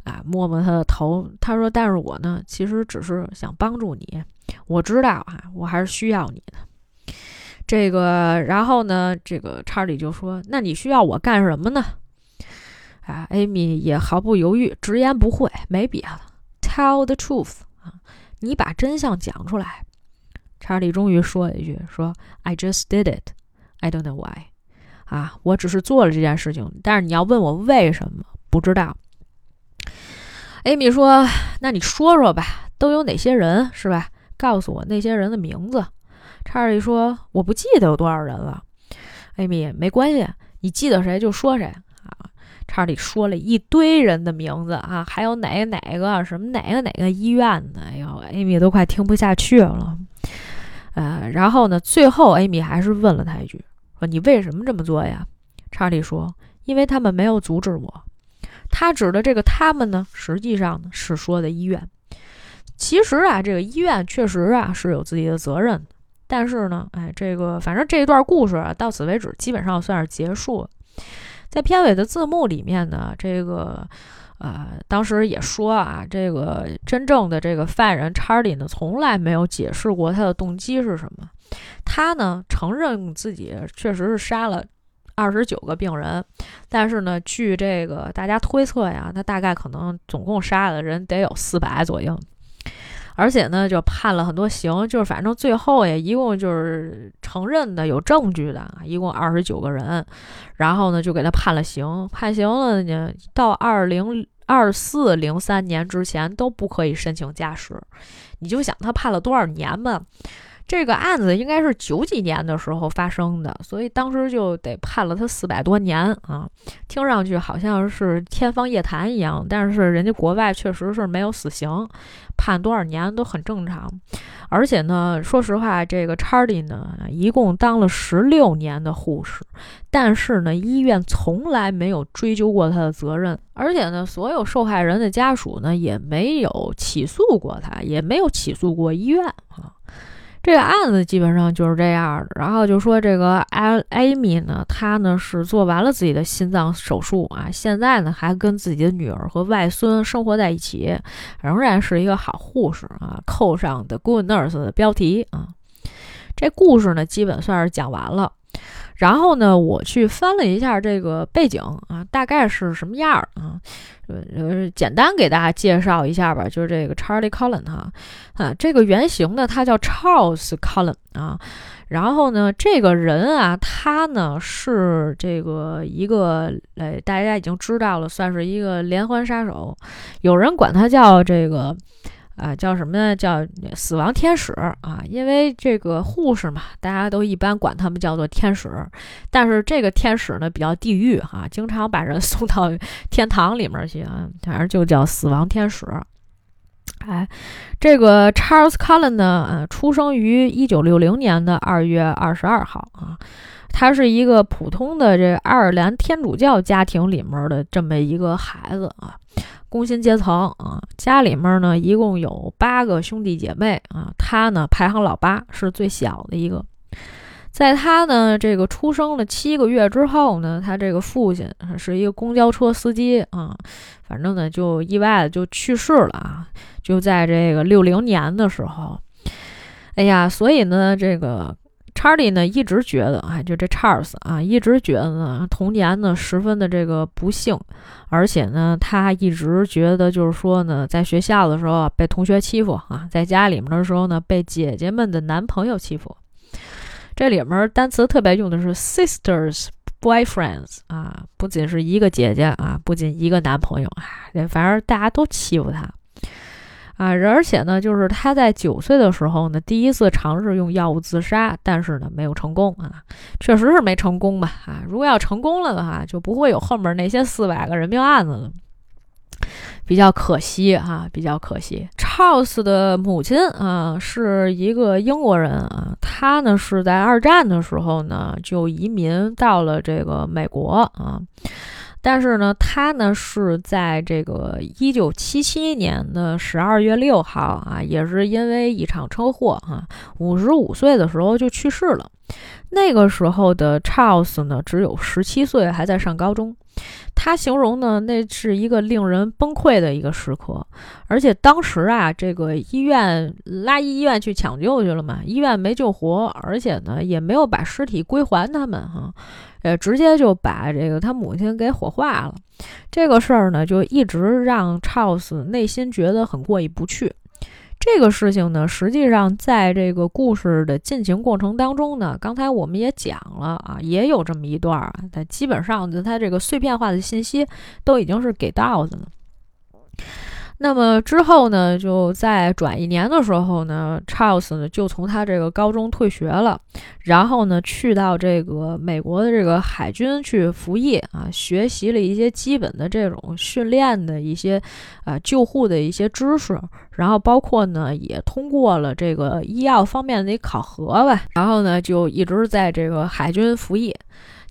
Speaker 1: 啊，摸摸他的头，他说：“但是我呢，其实只是想帮助你。我知道啊，我还是需要你的。这个，然后呢，这个查理就说：‘那你需要我干什么呢？’啊，艾米也毫不犹豫，直言不讳，没别的，tell the truth 啊，你把真相讲出来。查理终于说了一句：“说 I just did it, I don't know why。”啊，我只是做了这件事情，但是你要问我为什么，不知道。艾米说：“那你说说吧，都有哪些人是吧？告诉我那些人的名字。”查理说：“我不记得有多少人了。”艾米没关系，你记得谁就说谁查理说了一堆人的名字啊，还有哪个哪个什么哪个哪个医院的，哎呦，艾米都快听不下去了。呃，然后呢，最后艾米还是问了他一句：“说你为什么这么做呀？”查理说：“因为他们没有阻止我。”他指的这个他们呢，实际上呢是说的医院。其实啊，这个医院确实啊是有自己的责任，但是呢，哎，这个反正这一段故事啊到此为止，基本上算是结束了。在片尾的字幕里面呢，这个呃当时也说啊，这个真正的这个犯人查理呢，从来没有解释过他的动机是什么。他呢承认自己确实是杀了。二十九个病人，但是呢，据这个大家推测呀，他大概可能总共杀的人得有四百左右，而且呢，就判了很多刑，就是反正最后也一共就是承认的有证据的，一共二十九个人，然后呢就给他判了刑，判刑了呢，到二零二四零三年之前都不可以申请驾驶，你就想他判了多少年吧。这个案子应该是九几年的时候发生的，所以当时就得判了他四百多年啊！听上去好像是天方夜谭一样，但是人家国外确实是没有死刑，判多少年都很正常。而且呢，说实话，这个查理呢，一共当了十六年的护士，但是呢，医院从来没有追究过他的责任，而且呢，所有受害人的家属呢，也没有起诉过他，也没有起诉过医院啊。这个案子基本上就是这样的，然后就说这个艾艾米呢，她呢是做完了自己的心脏手术啊，现在呢还跟自己的女儿和外孙生活在一起，仍然是一个好护士啊，扣上的 Good Nurse 的标题啊。这故事呢基本算是讲完了。然后呢，我去翻了一下这个背景啊，大概是什么样儿啊？呃，简单给大家介绍一下吧，就是这个 Charlie Cullen 哈，啊，这个原型呢，他叫 Charles Cullen 啊。然后呢，这个人啊，他呢是这个一个，呃，大家已经知道了，算是一个连环杀手，有人管他叫这个。啊，叫什么呢？叫死亡天使啊！因为这个护士嘛，大家都一般管他们叫做天使。但是这个天使呢，比较地狱哈，经常把人 送到天堂里面去啊，反正就叫死亡天使。哎，这个 Charles Cullen 呢，呃，出生于一九六零年的二月二十二号啊，他是一个普通的这爱尔兰天主教家庭里面的这么一个孩子啊。工薪阶层啊，家里面呢一共有八个兄弟姐妹啊，他呢排行老八，是最小的一个。在他呢这个出生了七个月之后呢，他这个父亲是一个公交车司机啊，反正呢就意外的就去世了啊，就在这个六零年的时候。哎呀，所以呢这个。查理呢一直觉得，哎，就这 Charles 啊，一直觉得呢童年呢十分的这个不幸，而且呢他一直觉得就是说呢，在学校的时候被同学欺负啊，在家里面的时候呢被姐姐们的男朋友欺负。这里面单词特别用的是 sisters boyfriends 啊，不仅是一个姐姐啊，不仅一个男朋友啊，反正大家都欺负他。啊，而且呢，就是他在九岁的时候呢，第一次尝试用药物自杀，但是呢，没有成功啊，确实是没成功吧？啊，如果要成功了的话，就不会有后面那些四百个人命案子了，比较可惜哈，比较可惜。Charles 的母亲啊，是一个英国人啊，他呢是在二战的时候呢就移民到了这个美国啊。但是呢，他呢是在这个一九七七年的十二月六号啊，也是因为一场车祸啊，五十五岁的时候就去世了。那个时候的 Charles 呢，只有十七岁，还在上高中。他形容呢，那是一个令人崩溃的一个时刻，而且当时啊，这个医院拉医院去抢救去了嘛，医院没救活，而且呢，也没有把尸体归还他们哈，呃，直接就把这个他母亲给火化了。这个事儿呢，就一直让 Charles 内心觉得很过意不去。这个事情呢，实际上在这个故事的进行过程当中呢，刚才我们也讲了啊，也有这么一段儿，但基本上就它这个碎片化的信息都已经是给到的了。那么之后呢，就在转一年的时候呢，Charles 呢就从他这个高中退学了，然后呢去到这个美国的这个海军去服役啊，学习了一些基本的这种训练的一些啊救护的一些知识，然后包括呢也通过了这个医药方面的一考核吧，然后呢就一直在这个海军服役，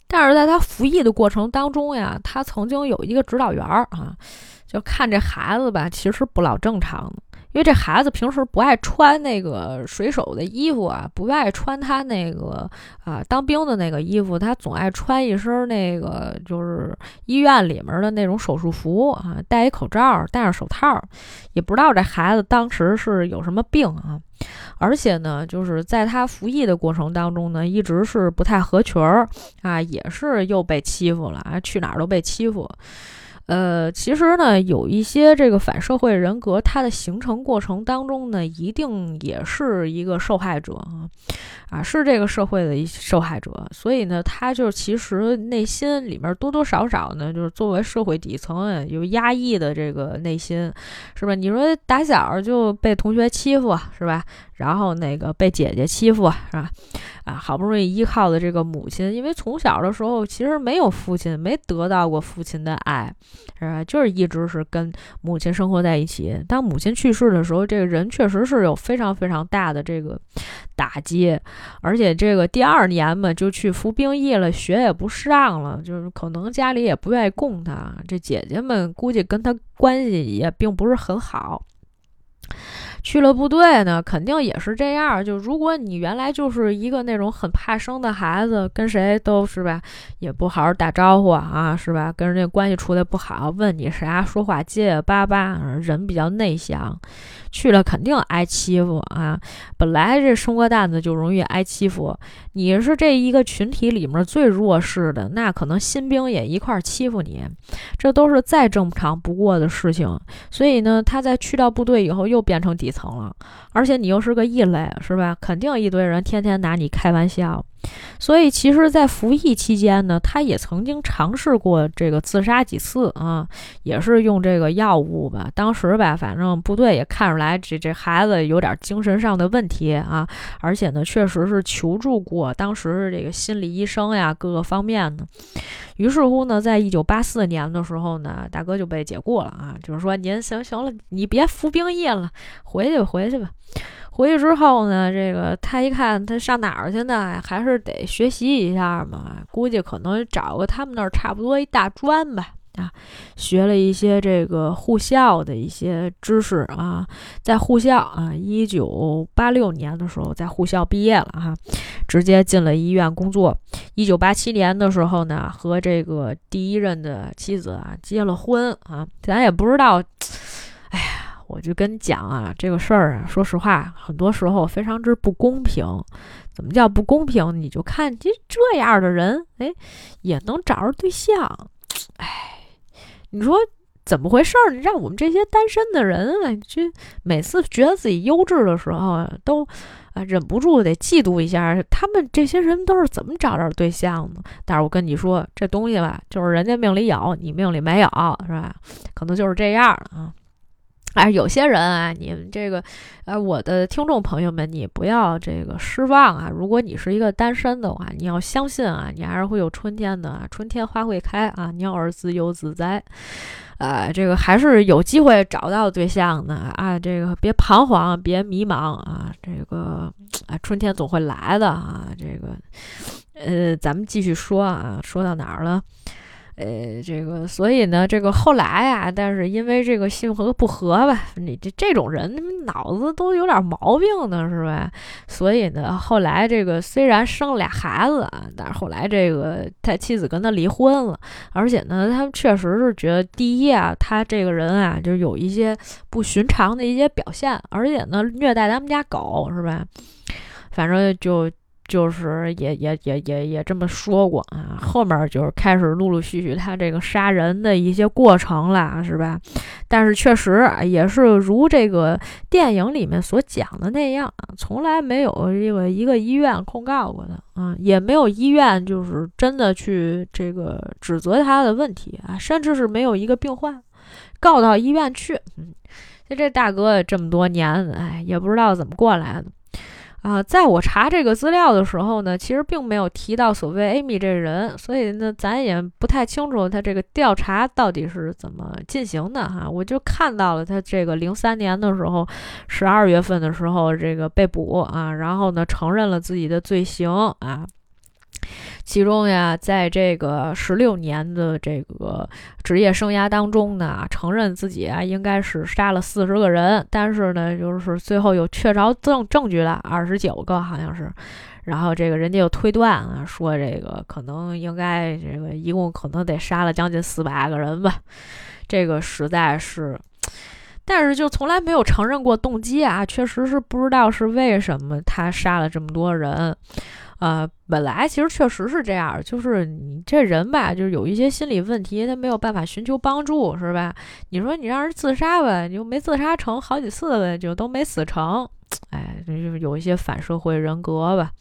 Speaker 1: 但是在他服役的过程当中呀，他曾经有一个指导员儿啊。就看这孩子吧，其实不老正常，因为这孩子平时不爱穿那个水手的衣服啊，不爱穿他那个啊当兵的那个衣服，他总爱穿一身那个就是医院里面的那种手术服啊，戴一口罩，戴上手套，也不知道这孩子当时是有什么病啊，而且呢，就是在他服役的过程当中呢，一直是不太合群儿啊，也是又被欺负了啊，去哪儿都被欺负。呃，其实呢，有一些这个反社会人格，它的形成过程当中呢，一定也是一个受害者啊，啊，是这个社会的一受害者，所以呢，他就其实内心里面多多少少呢，就是作为社会底层有压抑的这个内心，是吧？你说打小就被同学欺负，是吧？然后那个被姐姐欺负是吧？啊，好不容易依靠的这个母亲，因为从小的时候其实没有父亲，没得到过父亲的爱，是吧？就是一直是跟母亲生活在一起。当母亲去世的时候，这个人确实是有非常非常大的这个打击，而且这个第二年嘛就去服兵役了，学也不上了，就是可能家里也不愿意供他。这姐姐们估计跟他关系也并不是很好。去了部队呢，肯定也是这样。就如果你原来就是一个那种很怕生的孩子，跟谁都是吧，也不好好打招呼啊，是吧？跟人家关系处的不好，问你啥，说话结结巴巴，人比较内向。去了肯定挨欺负啊！本来这生个担子就容易挨欺负，你是这一个群体里面最弱势的，那可能新兵也一块欺负你，这都是再正常不过的事情。所以呢，他在去到部队以后又变成底层疼了，而且你又是个异类，是吧？肯定一堆人天天拿你开玩笑。所以，其实，在服役期间呢，他也曾经尝试过这个自杀几次啊，也是用这个药物吧。当时吧，反正部队也看出来这这孩子有点精神上的问题啊，而且呢，确实是求助过当时这个心理医生呀，各个方面的。于是乎呢，在一九八四年的时候呢，大哥就被解雇了啊，就是说您行行了，你别服兵役了，回去回去吧。回去之后呢，这个他一看他上哪儿去呢？还是得学习一下嘛。估计可能找个他们那儿差不多一大专吧，啊，学了一些这个护校的一些知识啊，在护校啊，一九八六年的时候在护校毕业了哈，直接进了医院工作。一九八七年的时候呢，和这个第一任的妻子啊结了婚啊，咱也不知道。我就跟你讲啊，这个事儿啊，说实话，很多时候非常之不公平。怎么叫不公平？你就看这这样的人，哎，也能找着对象。哎，你说怎么回事儿？你让我们这些单身的人啊，就每次觉得自己优质的时候，都啊忍不住得嫉妒一下。他们这些人都是怎么找着对象的？但是我跟你说，这东西吧，就是人家命里有，你命里没有，是吧？可能就是这样啊。哎，有些人啊，你们这个，呃，我的听众朋友们，你不要这个失望啊。如果你是一个单身的话，你要相信啊，你还是会有春天的，春天花会开啊，鸟儿自由自在，呃，这个还是有机会找到对象的啊。这个别彷徨，别迷茫啊，这个，啊，春天总会来的啊。这个，呃，咱们继续说啊，说到哪儿了？呃，这个，所以呢，这个后来啊，但是因为这个性格不合吧，你这这种人脑子都有点毛病呢，是吧？所以呢，后来这个虽然生了俩孩子啊，但是后来这个他妻子跟他离婚了，而且呢，他们确实是觉得第一啊，他这个人啊，就有一些不寻常的一些表现，而且呢，虐待他们家狗，是吧？反正就。就是也也也也也这么说过啊，后面就是开始陆陆续续他这个杀人的一些过程了，是吧？但是确实也是如这个电影里面所讲的那样，从来没有这个一个医院控告过的啊，也没有医院就是真的去这个指责他的问题啊，甚至是没有一个病患告到医院去。嗯，这大哥这么多年，哎，也不知道怎么过来的。啊，在我查这个资料的时候呢，其实并没有提到所谓 Amy 这人，所以呢，咱也不太清楚他这个调查到底是怎么进行的哈。我就看到了他这个零三年的时候，十二月份的时候这个被捕啊，然后呢承认了自己的罪行啊。其中呀，在这个十六年的这个职业生涯当中呢，承认自己啊应该是杀了四十个人，但是呢，就是最后有确凿证证据了，二十九个好像是，然后这个人家又推断啊，说这个可能应该这个一共可能得杀了将近四百个人吧，这个实在是，但是就从来没有承认过动机啊，确实是不知道是为什么他杀了这么多人。呃，本来其实确实是这样，就是你这人吧，就是有一些心理问题，他没有办法寻求帮助，是吧？你说你让人自杀吧，你又没自杀成，好几次呗就都没死成，哎，就是有一些反社会人格吧。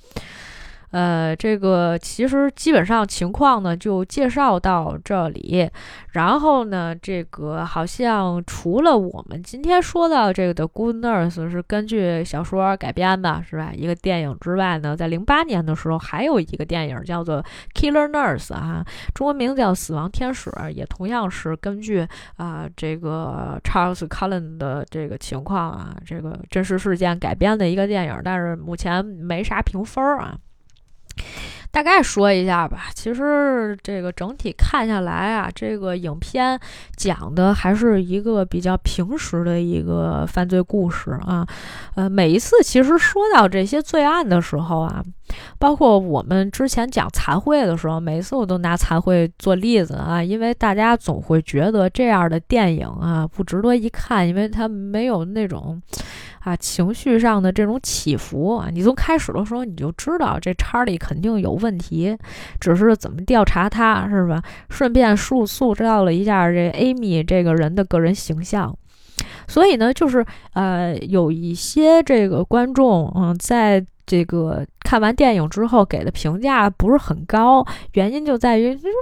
Speaker 1: 呃，这个其实基本上情况呢，就介绍到这里。然后呢，这个好像除了我们今天说到这个的《Good Nurse》是根据小说改编的，是吧？一个电影之外呢，在零八年的时候还有一个电影叫做《Killer Nurse》啊，中文名字叫《死亡天使》，也同样是根据啊这个 Charles Cullen 的这个情况啊，这个真实事件改编的一个电影，但是目前没啥评分啊。大概说一下吧，其实这个整体看下来啊，这个影片讲的还是一个比较平实的一个犯罪故事啊。呃，每一次其实说到这些罪案的时候啊，包括我们之前讲残会的时候，每一次我都拿残会做例子啊，因为大家总会觉得这样的电影啊不值得一看，因为它没有那种。啊，情绪上的这种起伏啊，你从开始的时候你就知道这查理肯定有问题，只是怎么调查他是吧？顺便塑塑造了一下这艾米这个人的个人形象。所以呢，就是呃，有一些这个观众，嗯，在这个看完电影之后给的评价不是很高，原因就在于就是。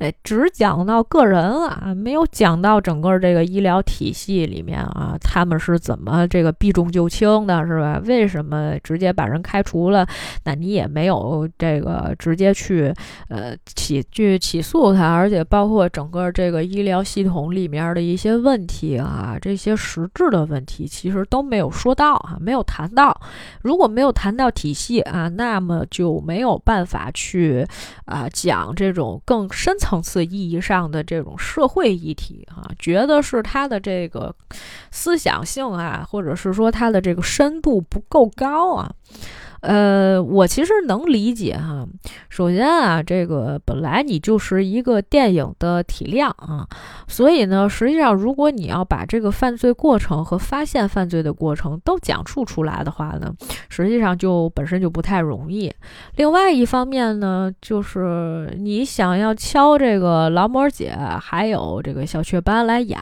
Speaker 1: 哎，只讲到个人了，没有讲到整个这个医疗体系里面啊，他们是怎么这个避重就轻的，是吧？为什么直接把人开除了？那你也没有这个直接去呃起去起诉他，而且包括整个这个医疗系统里面的一些问题啊，这些实质的问题其实都没有说到啊，没有谈到。如果没有谈到体系啊，那么就没有办法去啊讲这种更深层。层次意义上的这种社会议题，啊，觉得是他的这个思想性啊，或者是说他的这个深度不够高啊。呃，我其实能理解哈。首先啊，这个本来你就是一个电影的体量啊，所以呢，实际上如果你要把这个犯罪过程和发现犯罪的过程都讲述出来的话呢，实际上就本身就不太容易。另外一方面呢，就是你想要敲这个劳模姐还有这个小雀斑来演，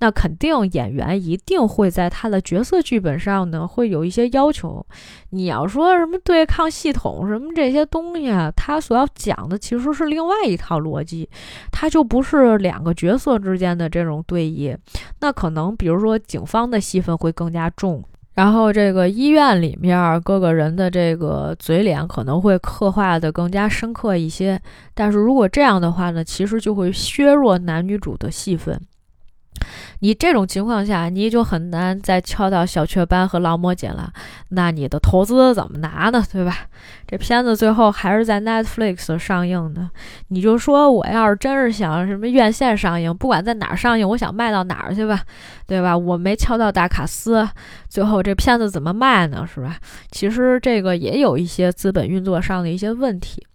Speaker 1: 那肯定演员一定会在他的角色剧本上呢会有一些要求。你要说说什么对抗系统什么这些东西啊，他所要讲的其实是另外一套逻辑，他就不是两个角色之间的这种对弈。那可能比如说警方的戏份会更加重，然后这个医院里面各个人的这个嘴脸可能会刻画的更加深刻一些。但是如果这样的话呢，其实就会削弱男女主的戏份。你这种情况下，你就很难再敲到小雀斑和劳模姐了。那你的投资怎么拿呢？对吧？这片子最后还是在 Netflix 上映的。你就说我要是真是想什么院线上映，不管在哪儿上映，我想卖到哪儿去吧，对吧？我没敲到大卡司，最后这片子怎么卖呢？是吧？其实这个也有一些资本运作上的一些问题。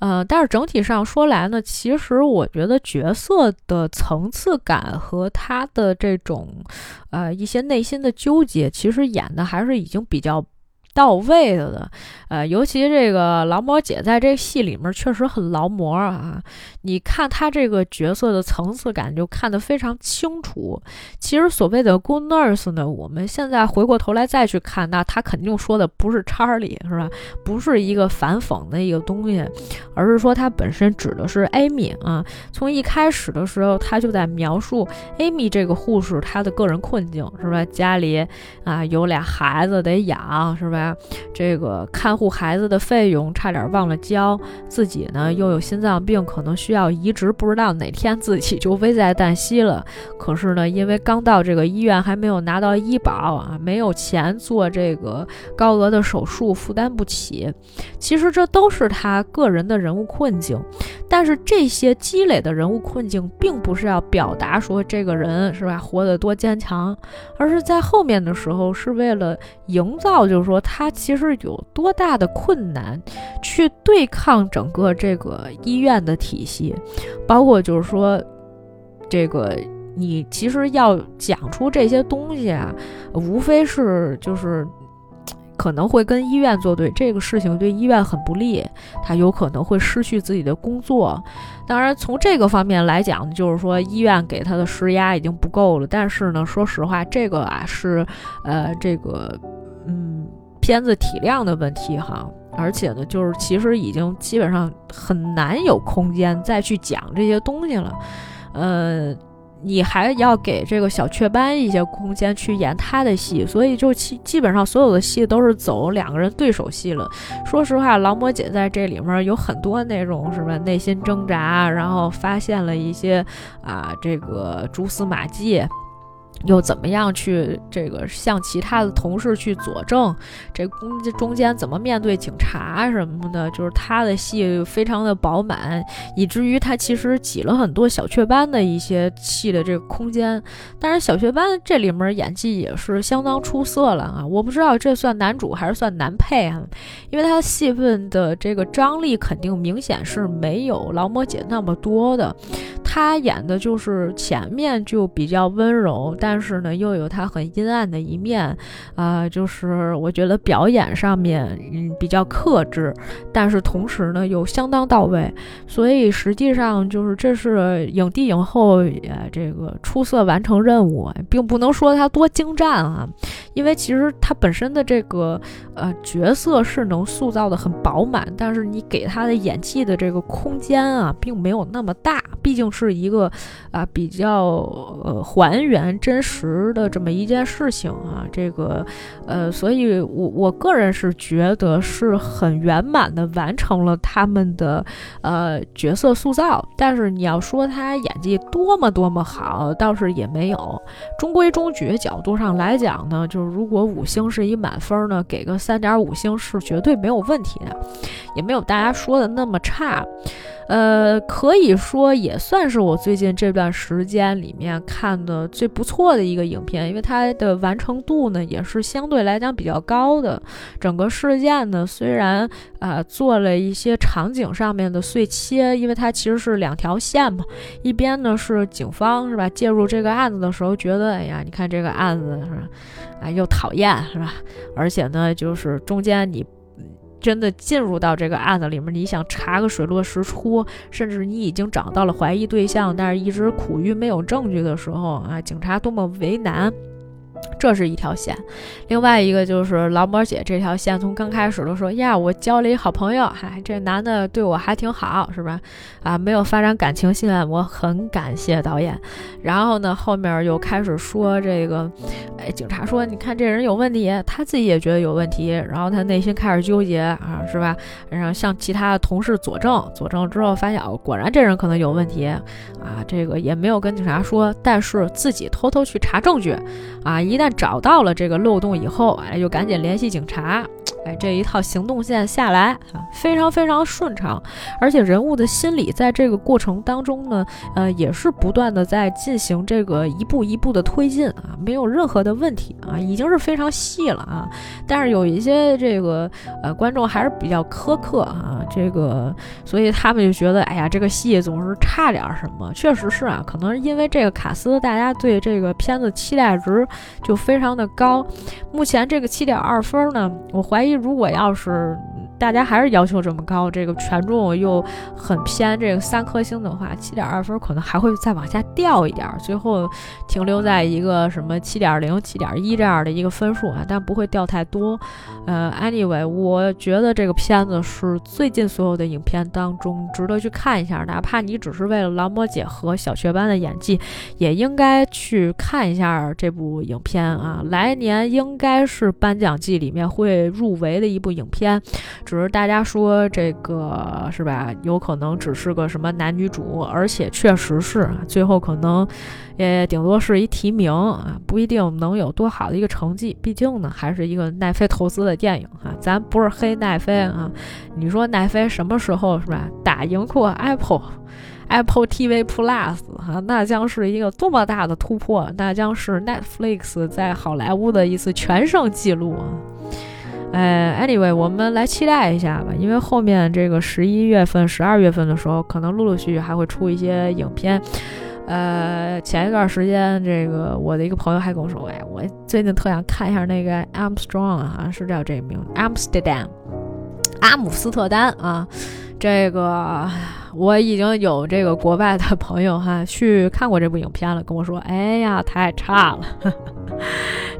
Speaker 1: 呃，但是整体上说来呢，其实我觉得角色的层次感和他的这种，呃，一些内心的纠结，其实演的还是已经比较到位的的，呃，尤其这个劳模姐在这戏里面确实很劳模啊。你看她这个角色的层次感就看得非常清楚。其实所谓的 good nurse 呢，我们现在回过头来再去看，那她肯定说的不是查理，是吧？不是一个反讽的一个东西，而是说她本身指的是 Amy 啊。从一开始的时候，他就在描述 Amy 这个护士她的个人困境，是吧？家里啊有俩孩子得养，是吧？这个看护孩子的费用差点忘了交，自己呢又有心脏病，可能需要移植，不知道哪天自己就危在旦夕了。可是呢，因为刚到这个医院，还没有拿到医保啊，没有钱做这个高额的手术，负担不起。其实这都是他个人的人物困境，但是这些积累的人物困境，并不是要表达说这个人是吧活得多坚强，而是在后面的时候是为了营造，就是说。他他其实有多大的困难去对抗整个这个医院的体系，包括就是说，这个你其实要讲出这些东西啊，无非是就是可能会跟医院作对，这个事情对医院很不利，他有可能会失去自己的工作。当然，从这个方面来讲，就是说医院给他的施压已经不够了。但是呢，说实话，这个啊是呃这个嗯。片子体量的问题哈，而且呢，就是其实已经基本上很难有空间再去讲这些东西了。呃，你还要给这个小雀斑一些空间去演他的戏，所以就基基本上所有的戏都是走两个人对手戏了。说实话，劳模姐在这里面有很多那种什么内心挣扎，然后发现了一些啊这个蛛丝马迹。又怎么样去这个向其他的同事去佐证？这中中间怎么面对警察什么的？就是他的戏非常的饱满，以至于他其实挤了很多小雀斑的一些戏的这个空间。但是小雀斑这里面演技也是相当出色了啊！我不知道这算男主还是算男配啊？因为他的戏份的这个张力肯定明显是没有劳模姐那么多的。他演的就是前面就比较温柔，但但是呢又有他很阴暗的一面，啊，就是我觉得表演上面嗯比较克制，但是同时呢又相当到位，所以实际上就是这是影帝影后呃这个出色完成任务，并不能说他多精湛啊，因为其实他本身的这个呃角色是能塑造的很饱满，但是你给他的演技的这个空间啊并没有那么大，毕竟。是一个啊比较呃还原真实的这么一件事情啊，这个呃，所以我我个人是觉得是很圆满的完成了他们的呃角色塑造。但是你要说他演技多么多么好，倒是也没有。中规中矩角度上来讲呢，就是如果五星是一满分呢，给个三点五星是绝对没有问题的，也没有大家说的那么差。呃，可以说也算是我最近这段时间里面看的最不错的一个影片，因为它的完成度呢也是相对来讲比较高的。整个事件呢虽然啊做了一些场景上面的碎切，因为它其实是两条线嘛，一边呢是警方是吧介入这个案子的时候觉得，哎呀，你看这个案子是吧，啊又讨厌是吧，而且呢就是中间你。真的进入到这个案子里面，你想查个水落石出，甚至你已经找到了怀疑对象，但是一直苦于没有证据的时候啊，警察多么为难。这是一条线，另外一个就是劳模姐这条线，从刚开始都说呀，我交了一好朋友，嗨，这男的对我还挺好，是吧？啊，没有发展感情线，我很感谢导演。然后呢，后面又开始说这个，哎，警察说，你看这人有问题，他自己也觉得有问题，然后他内心开始纠结啊，是吧？然后向其他的同事佐证，佐证之后发现，哦，果然这人可能有问题，啊，这个也没有跟警察说，但是自己偷偷去查证据，啊。一旦找到了这个漏洞以后，哎，就赶紧联系警察，哎，这一套行动线下来啊，非常非常顺畅，而且人物的心理在这个过程当中呢，呃，也是不断的在进行这个一步一步的推进啊，没有任何的问题啊，已经是非常细了啊。但是有一些这个呃观众还是比较苛刻啊，这个，所以他们就觉得，哎呀，这个戏总是差点什么。确实是啊，可能是因为这个卡斯，大家对这个片子期待值就非常的高。目前这个七点二分呢，我怀疑如果要是。大家还是要求这么高，这个权重又很偏，这个三颗星的话，七点二分可能还会再往下掉一点，最后停留在一个什么七点零、七点一这样的一个分数啊，但不会掉太多。呃，anyway，我觉得这个片子是最近所有的影片当中值得去看一下，哪怕你只是为了劳模姐和小雀斑的演技，也应该去看一下这部影片啊。来年应该是颁奖季里面会入围的一部影片。只是大家说这个是吧？有可能只是个什么男女主，而且确实是啊，最后可能也顶多是一提名啊，不一定能有多好的一个成绩。毕竟呢，还是一个奈飞投资的电影哈，咱不是黑奈飞啊。你说奈飞什么时候是吧？打赢过 Apple Apple TV Plus 哈，那将是一个多么大的突破，那将是 Netflix 在好莱坞的一次全胜记录啊！哎，anyway，我们来期待一下吧，因为后面这个十一月份、十二月份的时候，可能陆陆续续还会出一些影片。呃，前一段时间，这个我的一个朋友还跟我说，哎，我最近特想看一下那个 Armstrong，啊是叫这个名字，Amsterdam，阿姆斯特丹啊。这个我已经有这个国外的朋友哈去看过这部影片了，跟我说，哎呀，太差了。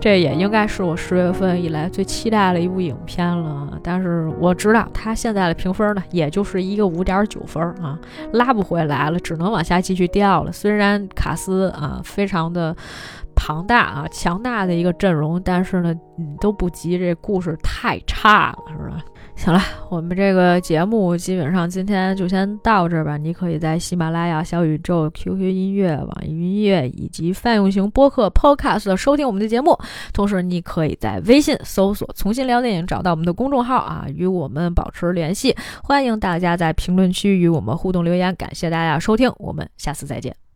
Speaker 1: 这也应该是我十月份以来最期待的一部影片了。但是我知道它现在的评分呢，也就是一个五点九分啊，拉不回来了，只能往下继续掉了。虽然卡斯啊非常的庞大啊，强大的一个阵容，但是呢，都不及这故事太差了，是吧？行了，我们这个节目基本上今天就先到这儿吧。你可以在喜马拉雅、小宇宙、QQ 音乐、网易云音乐以及泛用型播客 Podcast 收听我们的节目。同时，你可以在微信搜索“重新聊电影”，找到我们的公众号啊，与我们保持联系。欢迎大家在评论区与我们互动留言。感谢大家收听，我们下次再见。